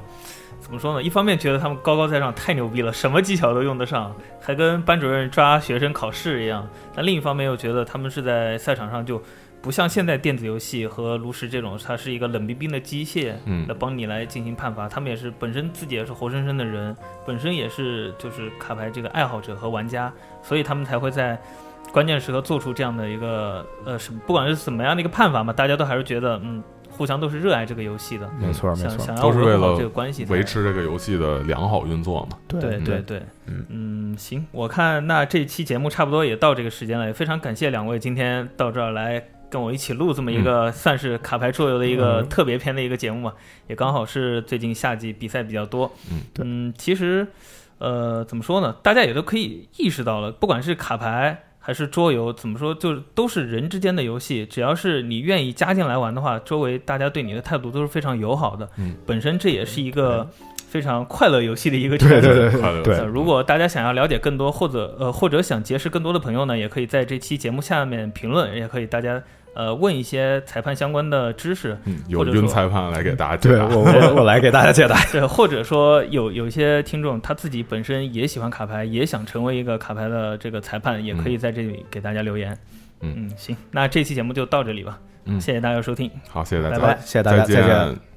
怎么说呢？一方面觉得他们高高在上，太牛逼了，什么技巧都用得上，还跟班主任抓学生考试一样；但另一方面又觉得他们是在赛场上就不像现在电子游戏和炉石这种，它是一个冷冰冰的机械，嗯来帮你来进行判罚。他们也是本身自己也是活生生的人，本身也是就是卡牌这个爱好者和玩家，所以他们才会在关键时刻做出这样的一个呃，什么不管是怎么样的一个判罚嘛，大家都还是觉得嗯，互相都是热爱这个游戏的，没错，没错，都是为了这个关系维持这个游戏的良好运作嘛。对对对对，嗯嗯，行，我看那这期节目差不多也到这个时间了，也非常感谢两位今天到这儿来跟我一起录这么一个算是卡牌桌游的一个嗯。特别篇的一个节目嘛，也刚好是最近夏季比赛比较多，嗯对。嗯，其实呃怎么说呢，大家也都可以意识到了，不管是卡牌。还是桌游，怎么说，就是都是人之间的游戏。只要是你愿意加进来玩的话，周围大家对你的态度都是非常友好的。嗯，本身这也是一个非常快乐游戏的一个对对圈子对如果大家想要了解更多，或者呃，或者想结识更多的朋友呢，也可以在这期节目下面评论，也可以大家呃问一些裁判相关的知识，嗯，有或者说晕裁判来给大家解答。对我我我来给大家解答。对，或者说有有一些听众他自己本身也喜欢卡牌，也想成为一个卡牌的这个裁判，也可以在这里给大家留言。嗯嗯，行，那这期节目就到这里吧，嗯谢谢大家收听。好，谢谢大家，拜拜谢谢大家，再再见。